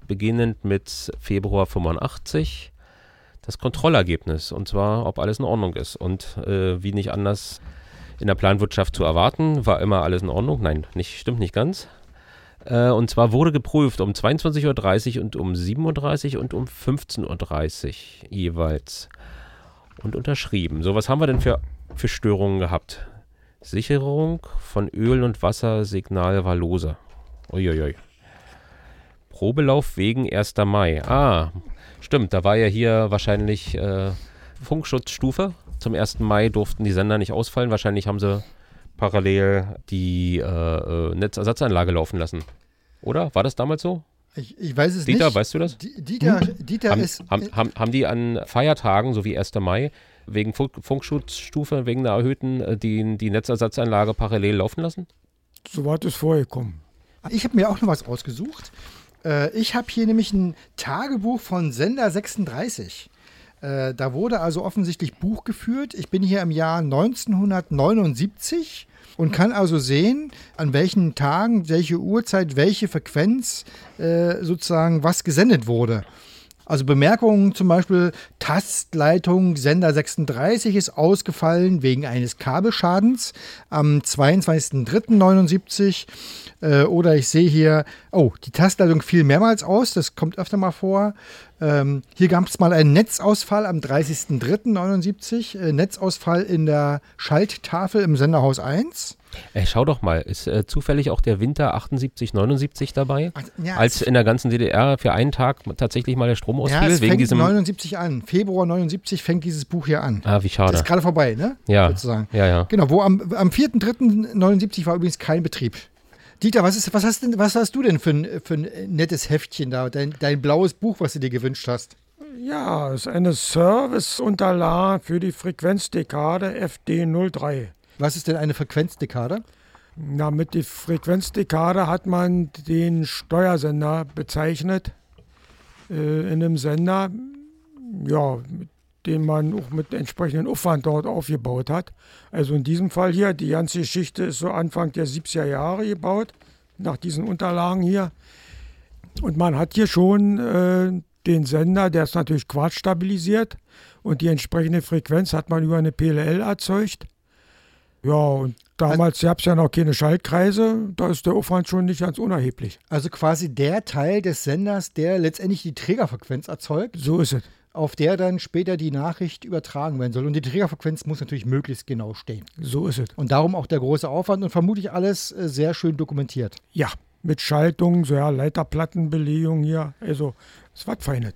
beginnend mit Februar 85, das Kontrollergebnis. Und zwar, ob alles in Ordnung ist. Und äh, wie nicht anders in der Planwirtschaft zu erwarten, war immer alles in Ordnung. Nein, nicht, stimmt nicht ganz. Äh, und zwar wurde geprüft um 22.30 Uhr und um 7.30 Uhr und um 15.30 Uhr jeweils. Und unterschrieben. So, was haben wir denn für, für Störungen gehabt? Sicherung von Öl- und Wassersignal war lose. Uiuiui. Probelauf wegen 1. Mai. Ah, stimmt, da war ja hier wahrscheinlich äh, Funkschutzstufe. Zum 1. Mai durften die Sender nicht ausfallen. Wahrscheinlich haben sie parallel die äh, äh, Netzersatzanlage laufen lassen. Oder? War das damals so? Ich, ich weiß es Dieter, nicht. weißt du das? Di- Dieter, Dieter haben, ist. haben, haben, haben die an Feiertagen, so wie 1. Mai, wegen Funk Funkschutzstufe, wegen der erhöhten, äh, die, die Netzersatzanlage parallel laufen lassen? So weit ist vorgekommen. Ich habe mir auch noch was ausgesucht. Äh, ich habe hier nämlich ein Tagebuch von Sender 36. Äh, da wurde also offensichtlich Buch geführt. Ich bin hier im Jahr 1979 und kann also sehen, an welchen Tagen, welche Uhrzeit, welche Frequenz äh, sozusagen was gesendet wurde. Also Bemerkungen zum Beispiel, Tastleitung Sender 36 ist ausgefallen wegen eines Kabelschadens am 22.03.79. Äh, oder ich sehe hier, oh, die Tastleitung fiel mehrmals aus, das kommt öfter mal vor. Ähm, hier gab es mal einen Netzausfall am 30.03.79, äh, Netzausfall in der Schalttafel im Senderhaus 1. Ey, schau doch mal, ist äh, zufällig auch der Winter 78, 79 dabei? ja, als in der ganzen DDR für einen Tag tatsächlich mal der Strom Ja, ausfiel, es wegen fängt diesem. 79 an. Februar 79 fängt dieses Buch hier an. Ah, wie schade. Das ist gerade vorbei, ne? Ja, Sozusagen. ja, ja. Genau, wo am, am 4.3.79 war übrigens kein Betrieb. Dieter, was, ist, was, hast, denn, was hast du denn für ein, für ein nettes Heftchen da? Dein, dein blaues Buch, was du dir gewünscht hast? Ja, es ist eine Serviceunterlage für die Frequenzdekade FD03. Was ist denn eine Frequenzdekade? Na, mit der Frequenzdekade hat man den Steuersender bezeichnet. Äh, in einem Sender, ja, mit den man auch mit entsprechendem Aufwand dort aufgebaut hat. Also in diesem Fall hier, die ganze Geschichte ist so Anfang der 70er Jahre gebaut, nach diesen Unterlagen hier. Und man hat hier schon äh, den Sender, der ist natürlich quadstabilisiert und die entsprechende Frequenz hat man über eine PLL erzeugt. Ja, und damals gab es ja noch keine Schaltkreise, da ist der Aufwand schon nicht ganz unerheblich. Also quasi der Teil des Senders, der letztendlich die Trägerfrequenz erzeugt. So ist es. Auf der dann später die Nachricht übertragen werden soll. Und die Trägerfrequenz muss natürlich möglichst genau stehen. So ist es. Und darum auch der große Aufwand und vermutlich alles äh, sehr schön dokumentiert. Ja, mit Schaltung, so ja, Leiterplattenbelegung hier, also ist was Feines.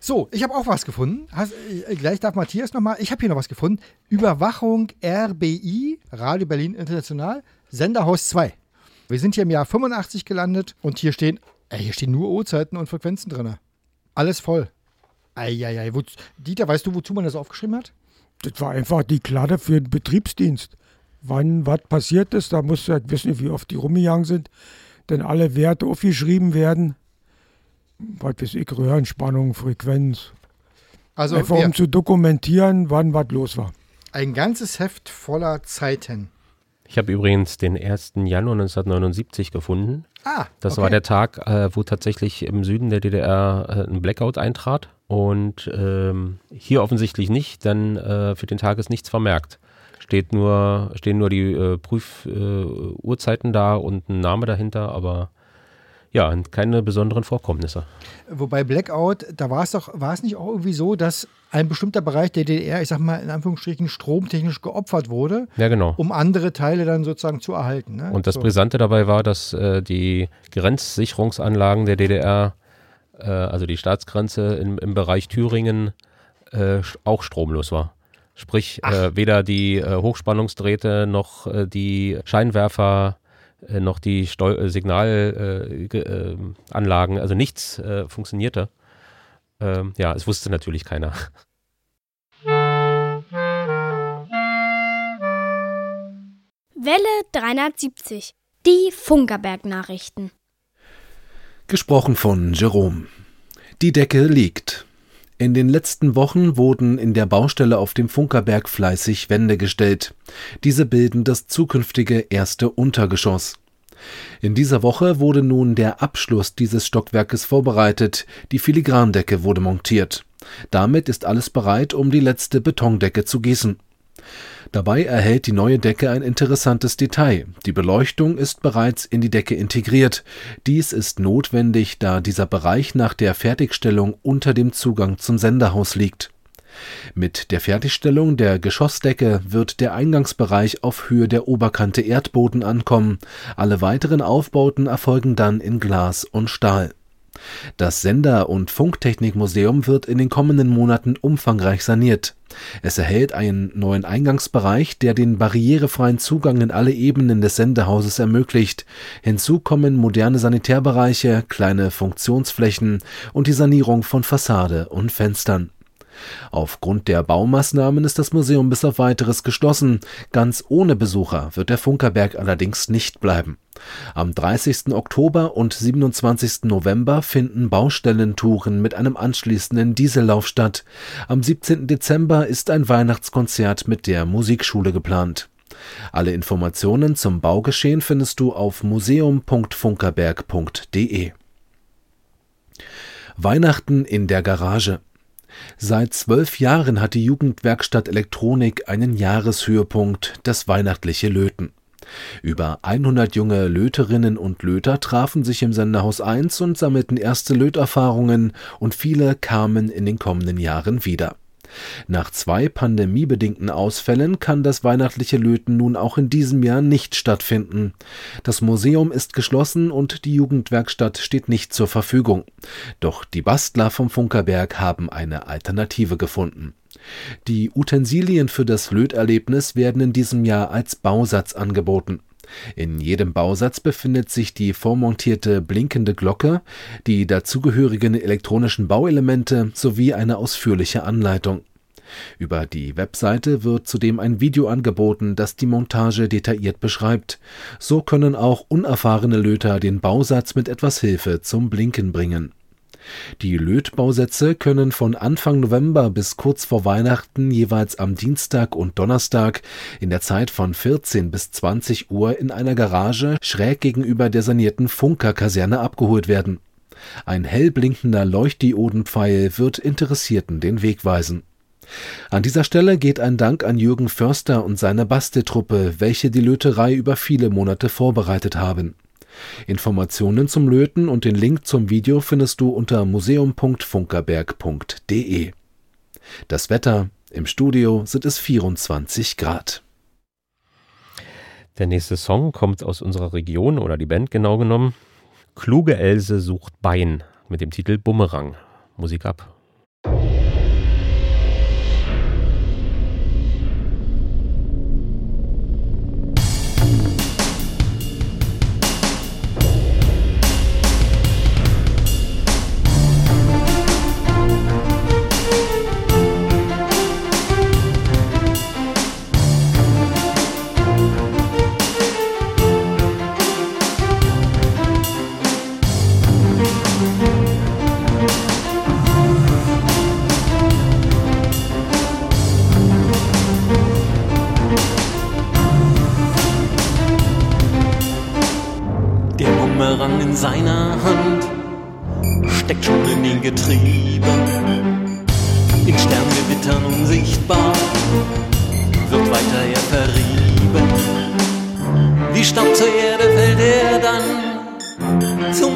So, ich habe auch was gefunden. Hast, äh, gleich darf Matthias nochmal. Ich habe hier noch was gefunden. Überwachung RBI, Radio Berlin International, Senderhaus 2. Wir sind hier im Jahr 85 gelandet und hier stehen, äh, hier stehen nur Uhrzeiten und Frequenzen drin. Alles voll. Eieiei. Wo, Dieter, weißt du, wozu man das aufgeschrieben hat? Das war einfach die Kladde für den Betriebsdienst. Wann was passiert ist, da musst du halt wissen, wie oft die rumgegangen sind. Denn alle Werte aufgeschrieben werden. Was weiß ich, Röhrenspannung, Frequenz. Also einfach um zu dokumentieren, wann was los war. Ein ganzes Heft voller Zeiten. Ich habe übrigens den 1. Januar 1979 gefunden. Ah, Das okay. war der Tag, äh, wo tatsächlich im Süden der DDR äh, ein Blackout eintrat. Und ähm, hier offensichtlich nicht, denn äh, für den Tag ist nichts vermerkt. Steht nur, stehen nur die äh, Prüfuhrzeiten äh, da und ein Name dahinter, aber ja, und keine besonderen Vorkommnisse. Wobei Blackout, da war es doch, war es nicht auch irgendwie so, dass ein bestimmter Bereich der DDR, ich sag mal in Anführungsstrichen, stromtechnisch geopfert wurde, Ja, genau. um andere Teile dann sozusagen zu erhalten. Ne? Und das so. Brisante dabei war, dass äh, die Grenzsicherungsanlagen der DDR, äh, also die Staatsgrenze im, im Bereich Thüringen, äh, auch stromlos war. Sprich, äh, weder die äh, Hochspannungsdrähte noch äh, die Scheinwerfer äh, noch die Steu Signalanlagen, ge- Anlagen, also nichts äh, funktionierte. Ähm, ja, es wusste natürlich keiner. Welle 370. Die Funkerberg-Nachrichten. Gesprochen von Jerome. Die Decke liegt. In den letzten Wochen wurden in der Baustelle auf dem Funkerberg fleißig Wände gestellt. Diese bilden das zukünftige erste Untergeschoss. In dieser Woche wurde nun der Abschluss dieses Stockwerkes vorbereitet, die Filigrandecke wurde montiert. Damit ist alles bereit, um die letzte Betondecke zu gießen. Dabei erhält die neue Decke ein interessantes Detail. Die Beleuchtung ist bereits in die Decke integriert. Dies ist notwendig, da dieser Bereich nach der Fertigstellung unter dem Zugang zum Senderhaus liegt. Mit der Fertigstellung der Geschossdecke wird der Eingangsbereich auf Höhe der Oberkante Erdboden ankommen. Alle weiteren Aufbauten erfolgen dann in Glas und Stahl. Das Sender- und Funktechnikmuseum wird in den kommenden Monaten umfangreich saniert. Es erhält einen neuen Eingangsbereich, der den barrierefreien Zugang in alle Ebenen des Sendehauses ermöglicht. Hinzu kommen moderne Sanitärbereiche, kleine Funktionsflächen und die Sanierung von Fassade und Fenstern. Aufgrund der Baumaßnahmen ist das Museum bis auf weiteres geschlossen. Ganz ohne Besucher wird der Funkerberg allerdings nicht bleiben. Am 30. Oktober und 27. November finden Baustellentouren mit einem anschließenden Diesellauf statt. Am 17. Dezember ist ein Weihnachtskonzert mit der Musikschule geplant. Alle Informationen zum Baugeschehen findest du auf museum.funkerberg.de. Weihnachten in der Garage. Seit zwölf Jahren hat die Jugendwerkstatt Elektronik einen Jahreshöhepunkt, das weihnachtliche Löten. Über 100 junge Löterinnen und Löter trafen sich im Senderhaus 1 und sammelten erste Löterfahrungen und viele kamen in den kommenden Jahren wieder. Nach zwei pandemiebedingten Ausfällen kann das weihnachtliche Löten nun auch in diesem Jahr nicht stattfinden. Das Museum ist geschlossen und die Jugendwerkstatt steht nicht zur Verfügung. Doch die Bastler vom Funkerberg haben eine Alternative gefunden. Die Utensilien für das Löterlebnis werden in diesem Jahr als Bausatz angeboten. In jedem Bausatz befindet sich die vormontierte blinkende Glocke, die dazugehörigen elektronischen Bauelemente sowie eine ausführliche Anleitung. Über die Webseite wird zudem ein Video angeboten, das die Montage detailliert beschreibt. So können auch unerfahrene Löter den Bausatz mit etwas Hilfe zum Blinken bringen. Die Lötbausätze können von Anfang November bis kurz vor Weihnachten jeweils am Dienstag und Donnerstag in der Zeit von 14 bis 20 Uhr in einer Garage schräg gegenüber der sanierten Funkerkaserne abgeholt werden. Ein hell blinkender Leuchtdiodenpfeil wird Interessierten den Weg weisen. An dieser Stelle geht ein Dank an Jürgen Förster und seine Basteltruppe, welche die Löterei über viele Monate vorbereitet haben. Informationen zum Löten und den Link zum Video findest du unter museum.funkerberg.de. Das Wetter im Studio sind es 24 Grad. Der nächste Song kommt aus unserer Region oder die Band genau genommen. Kluge Else sucht Bein mit dem Titel Bumerang. Musik ab.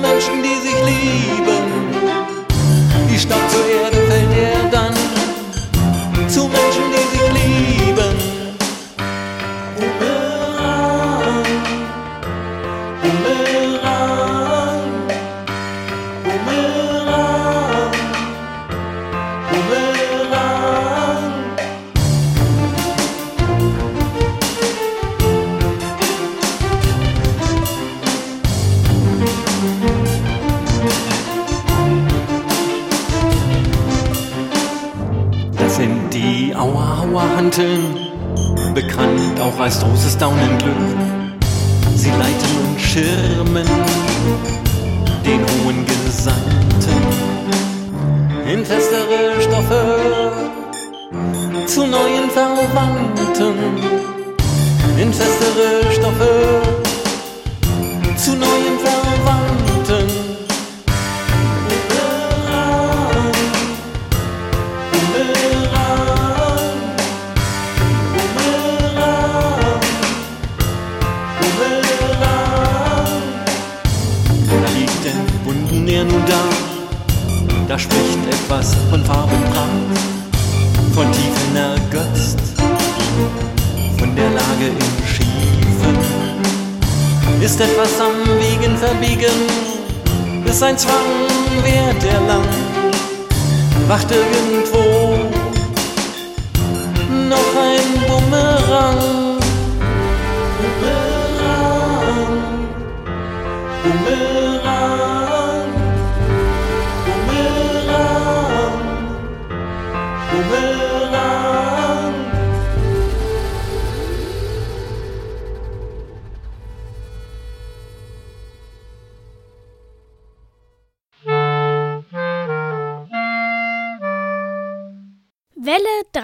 Menschen, die sich lieben. Wie Staub zur Erde fällt er dann zu Menschen, die auch als großes Daunenglück. Sie leiten und schirmen den hohen Gesandten in festere Stoffe zu neuen Verwandten. In festere Stoffe zu neuen etwas von Farbenpracht, von Tiefen ergötzt, von der Lage im Schiefen. Ist etwas am Wegen verbiegen, ist ein Zwang, währt er lang, wacht irgendwo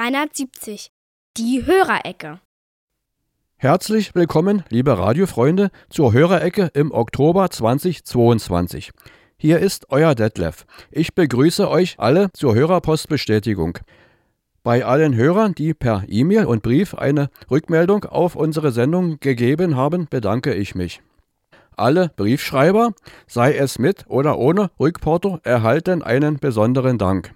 370. Die Hörerecke. Herzlich willkommen, liebe Radiofreunde, zur Hörerecke im Oktober 2022. Hier ist euer Detlef. Ich begrüße euch alle zur Hörerpostbestätigung. Bei allen Hörern, die per E-Mail und Brief eine Rückmeldung auf unsere Sendung gegeben haben, bedanke ich mich. Alle Briefschreiber, sei es mit oder ohne Rückporto, erhalten einen besonderen Dank.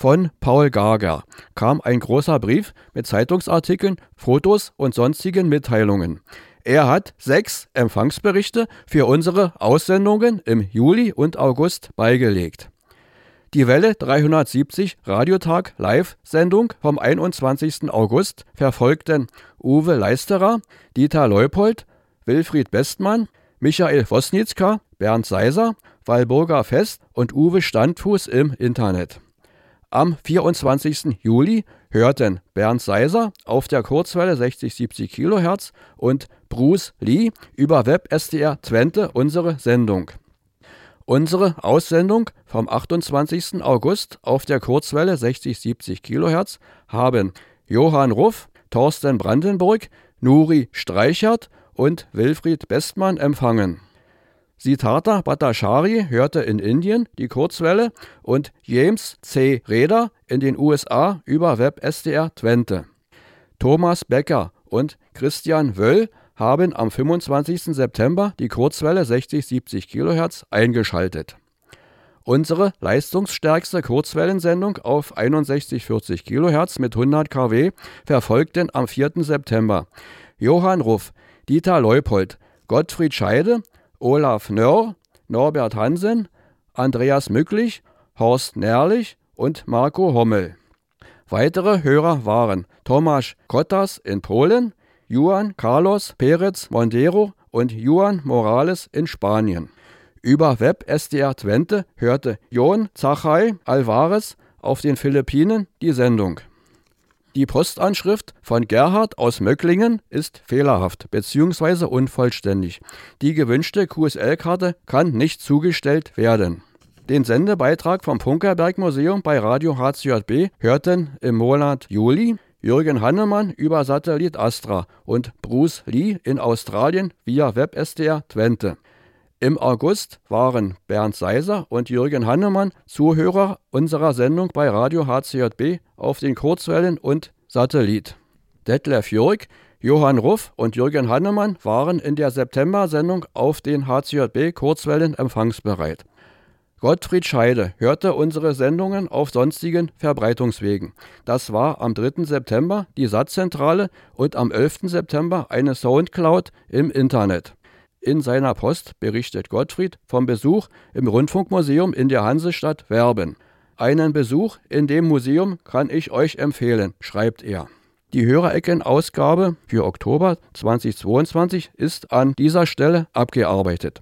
Von Paul Gager kam ein großer Brief mit Zeitungsartikeln, Fotos und sonstigen Mitteilungen. Er hat sechs Empfangsberichte für unsere Aussendungen im Juli und August beigelegt. Die Welle 370 Radiotag Live-Sendung vom 21. August verfolgten Uwe Leisterer, Dieter Leupold, Wilfried Bestmann, Michael Wosnitzka, Bernd Seiser, Walburga Fest und Uwe Standfuß im Internet. Am 24. Juli hörten Bernd Seiser auf der Kurzwelle 60-70 kHz und Bruce Lee über Web SDR Twente unsere Sendung. Unsere Aussendung vom 28. August auf der Kurzwelle 60-70 kHz haben Johann Ruff, Thorsten Brandenburg, Nuri Streichert und Wilfried Bestmann empfangen. Siddhartha Bhattacharya hörte in Indien die Kurzwelle und James C. Reder in den USA über Web SDR Twente. Thomas Becker und Christian Wöll haben am 25. September die Kurzwelle 60-70 kHz eingeschaltet. Unsere leistungsstärkste Kurzwellensendung auf 6140 kHz mit 100 kW verfolgten am 4. September Johann Ruff, Dieter Leupold, Gottfried Scheide, Olaf Nörr, Norbert Hansen, Andreas Mücklich, Horst Nerlich und Marco Hommel. Weitere Hörer waren Tomasz Kottas in Polen, Juan Carlos Perez Mondero und Juan Morales in Spanien. Über Web SDR Twente hörte Jon Zachai Alvarez auf den Philippinen die Sendung. Die Postanschrift von Gerhard aus Möcklingen ist fehlerhaft bzw. unvollständig. Die gewünschte QSL-Karte kann nicht zugestellt werden. Den Sendebeitrag vom Punkerberg Museum bei Radio HCJB hörten im Monat Juli Jürgen Hannemann über Satellit Astra und Bruce Lee in Australien via WebSDR Twente. Im August waren Bernd Seiser und Jürgen Hannemann Zuhörer unserer Sendung bei Radio HCJB auf den Kurzwellen und Satellit. Detlef Jörg Johann Ruff und Jürgen Hannemann waren in der September-Sendung auf den HCJB Kurzwellen empfangsbereit. Gottfried Scheide hörte unsere Sendungen auf sonstigen Verbreitungswegen. Das war am 3. September die Satzzentrale und am 11. September eine Soundcloud im Internet. In seiner Post berichtet Gottfried vom Besuch im Rundfunkmuseum in der Hansestadt Werben. Einen Besuch in dem Museum kann ich euch empfehlen, schreibt er. Die Hörerecken-Ausgabe für Oktober 2022 ist an dieser Stelle abgearbeitet.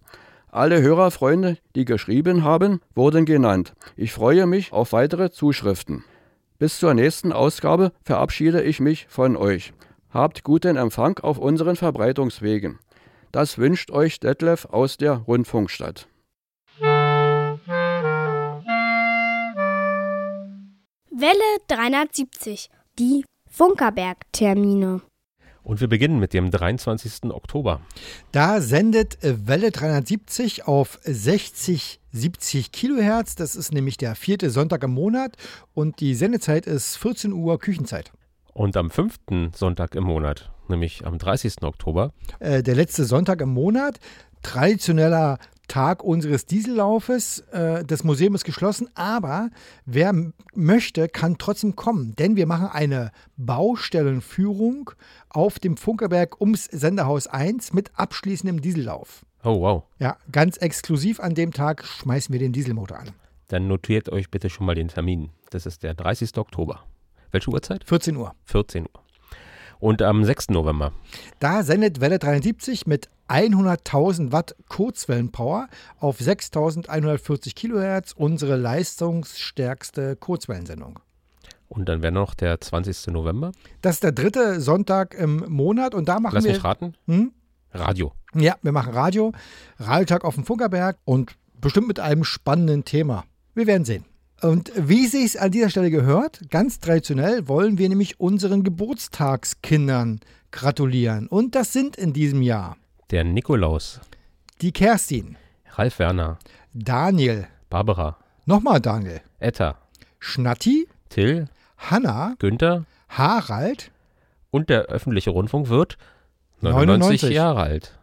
Alle Hörerfreunde, die geschrieben haben, wurden genannt. Ich freue mich auf weitere Zuschriften. Bis zur nächsten Ausgabe verabschiede ich mich von euch. Habt guten Empfang auf unseren Verbreitungswegen. Das wünscht euch Detlef aus der Rundfunkstadt. Welle 370. Die Funkerberg-Termine. Und wir beginnen mit dem 23. Oktober. Da sendet Welle 370 auf 60, 70 Kilohertz. Das ist nämlich der vierte Sonntag im Monat und die Sendezeit ist 14 Uhr Küchenzeit. Und am fünften Sonntag im Monat, nämlich am 30. Oktober, Äh, der letzte Sonntag im Monat, traditioneller Tag unseres Diesellaufes. Äh, das Museum ist geschlossen, aber wer möchte, kann trotzdem kommen, denn wir machen eine Baustellenführung auf dem Funkerberg ums Senderhaus 1 mit abschließendem Diesellauf. oh wow, Ja, ganz exklusiv an dem Tag schmeißen wir den Dieselmotor an. dann notiert euch bitte schon mal den Termin. Das ist der 30. Oktober. Welche Uhrzeit? 14 Uhr. 14 Uhr. Und am 6. November. Da sendet Welle 73 mit 100.000 Watt Kurzwellenpower auf 6.140 Kilohertz unsere leistungsstärkste Kurzwellensendung. Und dann wäre noch der 20. November. Das ist der dritte Sonntag im Monat und da machen Lass wir. mich raten. Hm? Radio. Ja, wir machen Radio, Radiotag auf dem Funkerberg und bestimmt mit einem spannenden Thema. Wir werden sehen. Und wie sich es an dieser Stelle gehört, ganz traditionell wollen wir nämlich unseren Geburtstagskindern gratulieren. Und das sind in diesem Jahr Der Nikolaus. die Kerstin, Ralf Werner. Daniel, Barbara. nochmal Daniel, Etta. Schnatti, Till. Hanna, Günther. Harald, Und der öffentliche Rundfunk wird 99, 99. Jahre alt.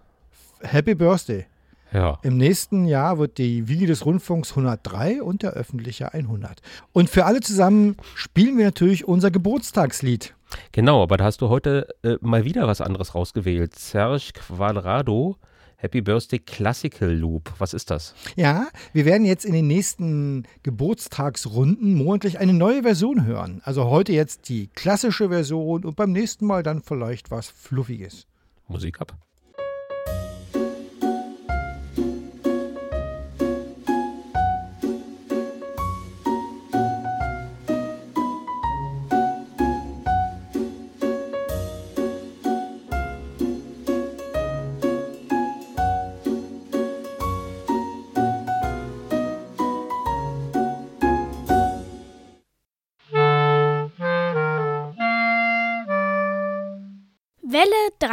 Happy Birthday. Ja. Im nächsten Jahr wird die Wiege des Rundfunks 103 und der öffentliche 100. Und für alle zusammen spielen wir natürlich unser Geburtstagslied. Genau, aber da hast du heute äh, mal wieder was anderes rausgewählt. Serge Quadrado, Happy Birthday Classical Loop. Was ist das? Ja, wir werden jetzt in den nächsten Geburtstagsrunden monatlich eine neue Version hören. Also heute jetzt die klassische Version und beim nächsten Mal dann vielleicht was Fluffiges. Musik ab.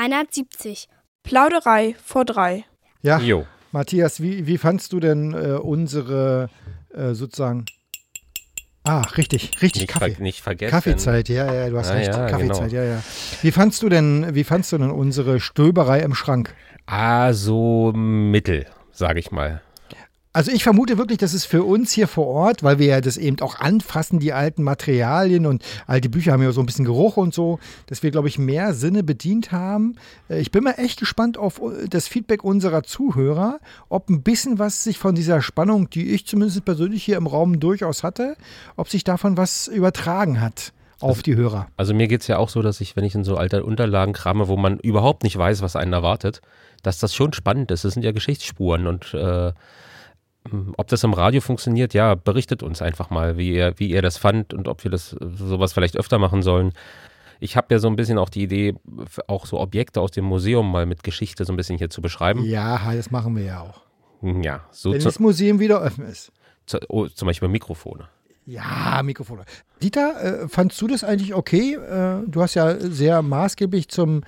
370. Plauderei vor drei. Ja, Jo. Matthias, wie, wie fandst du denn äh, unsere äh, sozusagen. Ah, richtig, richtig, Nicht, Kaffee. ver nicht vergessen. Kaffeezeit, ja, ja, du hast Ah, recht. ja, Kaffeezeit, genau. ja, ja. Wie fandst du denn, wie fandst du denn unsere Stöberei im Schrank? Ah, so mittel, sage ich mal. Also ich vermute wirklich, dass es für uns hier vor Ort, weil wir ja das eben auch anfassen, die alten Materialien und alte Bücher haben ja so ein bisschen Geruch und so, dass wir, glaube ich, mehr Sinne bedient haben. Äh, Ich bin mal echt gespannt auf äh, das Feedback unserer Zuhörer, ob ein bisschen was sich von dieser Spannung, die ich zumindest persönlich hier im Raum durchaus hatte, ob sich davon was übertragen hat auf die Hörer. Also mir geht es ja auch so, dass ich, wenn ich in so alte Unterlagen krame, wo man überhaupt nicht weiß, was einen erwartet, dass das schon spannend ist. Das sind ja Geschichtsspuren und äh, ob das im Radio funktioniert, ja, berichtet uns einfach mal, wie ihr, wie ihr das fand und ob wir das sowas vielleicht öfter machen sollen. Ich habe ja so ein bisschen auch die Idee, auch so Objekte aus dem Museum mal mit Geschichte so ein bisschen hier zu beschreiben. Ja, das machen wir ja auch. Ja, so Wenn das Museum wieder offen ist. zu, oh, zum Beispiel Mikrofone. Ja, Mikrofone. Dieter, äh, fandst du das eigentlich okay? Äh, du hast ja sehr maßgeblich zum,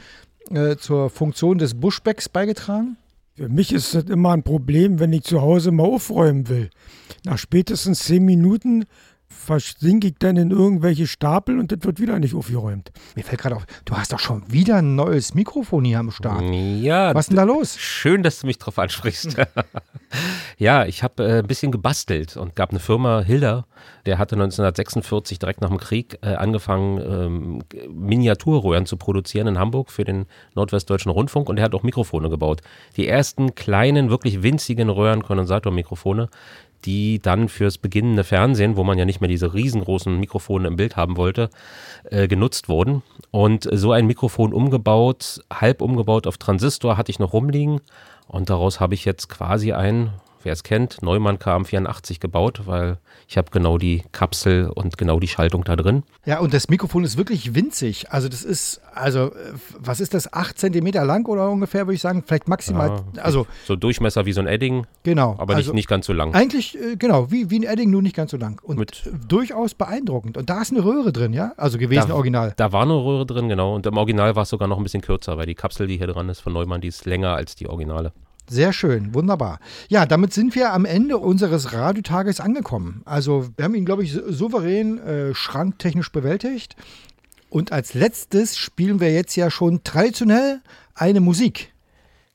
äh, zur Funktion des Bushbacks beigetragen. Für mich ist das immer ein Problem, wenn ich zu Hause mal aufräumen will. Nach spätestens zehn Minuten versinke ich dann in irgendwelche Stapel und das wird wieder nicht aufgeräumt. Mir fällt gerade auf, du hast doch schon wieder ein neues Mikrofon hier am Start. Ja. Was ist denn da los? Schön, dass du mich drauf ansprichst. *laughs* ja, ich habe äh, ein bisschen gebastelt und gab eine Firma, Hilda, der hatte 1946 direkt nach dem Krieg äh, angefangen, ähm, Miniaturröhren zu produzieren in Hamburg für den Nordwestdeutschen Rundfunk und er hat auch Mikrofone gebaut. Die ersten kleinen, wirklich winzigen Röhrenkondensatormikrofone, die dann fürs beginnende Fernsehen, wo man ja nicht mehr diese riesengroßen Mikrofone im Bild haben wollte, äh, genutzt wurden. Und so ein Mikrofon umgebaut, halb umgebaut auf Transistor hatte ich noch rumliegen und daraus habe ich jetzt quasi ein, wer es kennt, Neumann KM84 gebaut, weil ich habe genau die Kapsel und genau die Schaltung da drin. Ja, und das Mikrofon ist wirklich winzig. Also das ist, also äh, was ist das, acht Zentimeter lang oder ungefähr, würde ich sagen, vielleicht maximal, Ja, also so Durchmesser wie so ein Edding, genau. aber also nicht, nicht ganz so lang. Eigentlich, äh, genau, wie, wie ein Edding, nur nicht ganz so lang. Und äh, durchaus beeindruckend. Und da ist eine Röhre drin, ja? Also gewesen da, original. Da war eine Röhre drin, genau. Und im Original war es sogar noch ein bisschen kürzer, weil die Kapsel, die hier dran ist von Neumann, die ist länger als die Originale. Sehr schön, wunderbar. Ja, damit sind wir am Ende unseres Radiotages angekommen. Also wir haben ihn, glaube ich, sou- souverän äh, schranktechnisch bewältigt. Und als letztes spielen wir jetzt ja schon traditionell eine Musik.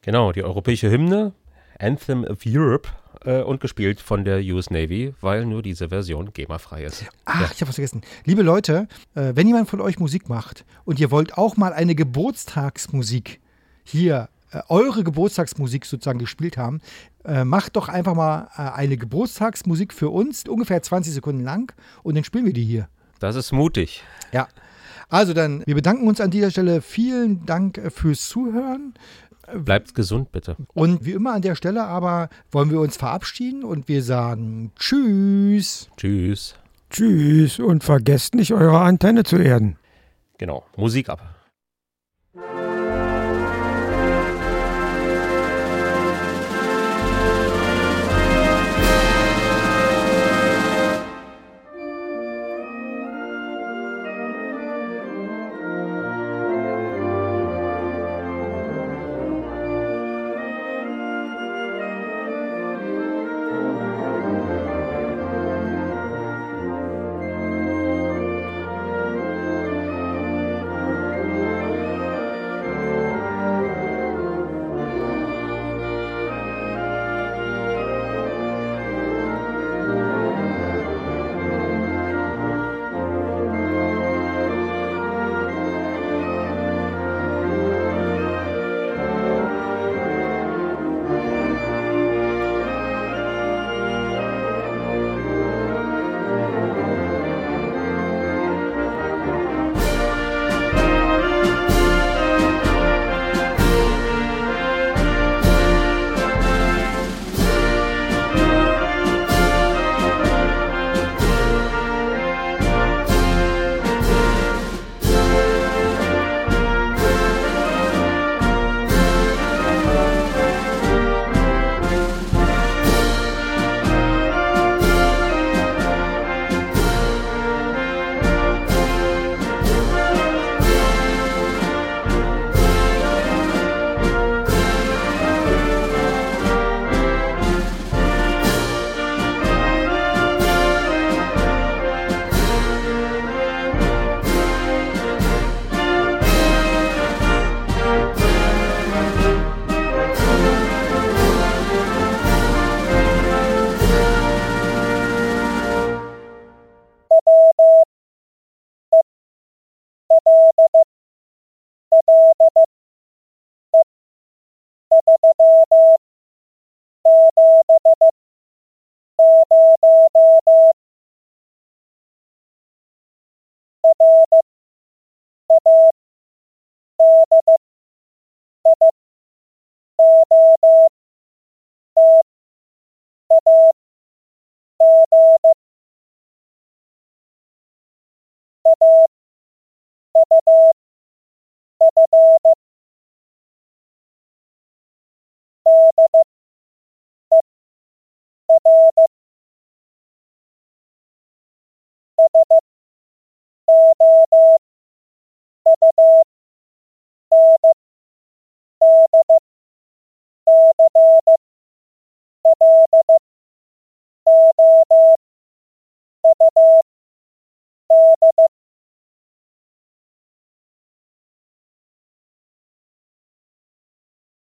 Genau, die europäische Hymne, Anthem of Europe, äh, und gespielt von der US Navy, weil nur diese Version GEMA-frei ist. Ach, ich habe was vergessen. Liebe Leute, äh, wenn jemand von euch Musik macht und ihr wollt auch mal eine Geburtstagsmusik hier, eure Geburtstagsmusik sozusagen gespielt haben, äh, macht doch einfach mal äh, eine Geburtstagsmusik für uns, ungefähr 20 Sekunden lang, und dann spielen wir die hier. Das ist mutig. Ja. Also dann, wir bedanken uns an dieser Stelle. Vielen Dank äh, fürs Zuhören. Bleibt gesund, bitte. Und wie immer an der Stelle aber wollen wir uns verabschieden und wir sagen Tschüss. Tschüss. Tschüss und vergesst nicht, eure Antenne zu erden. Genau, Musik ab.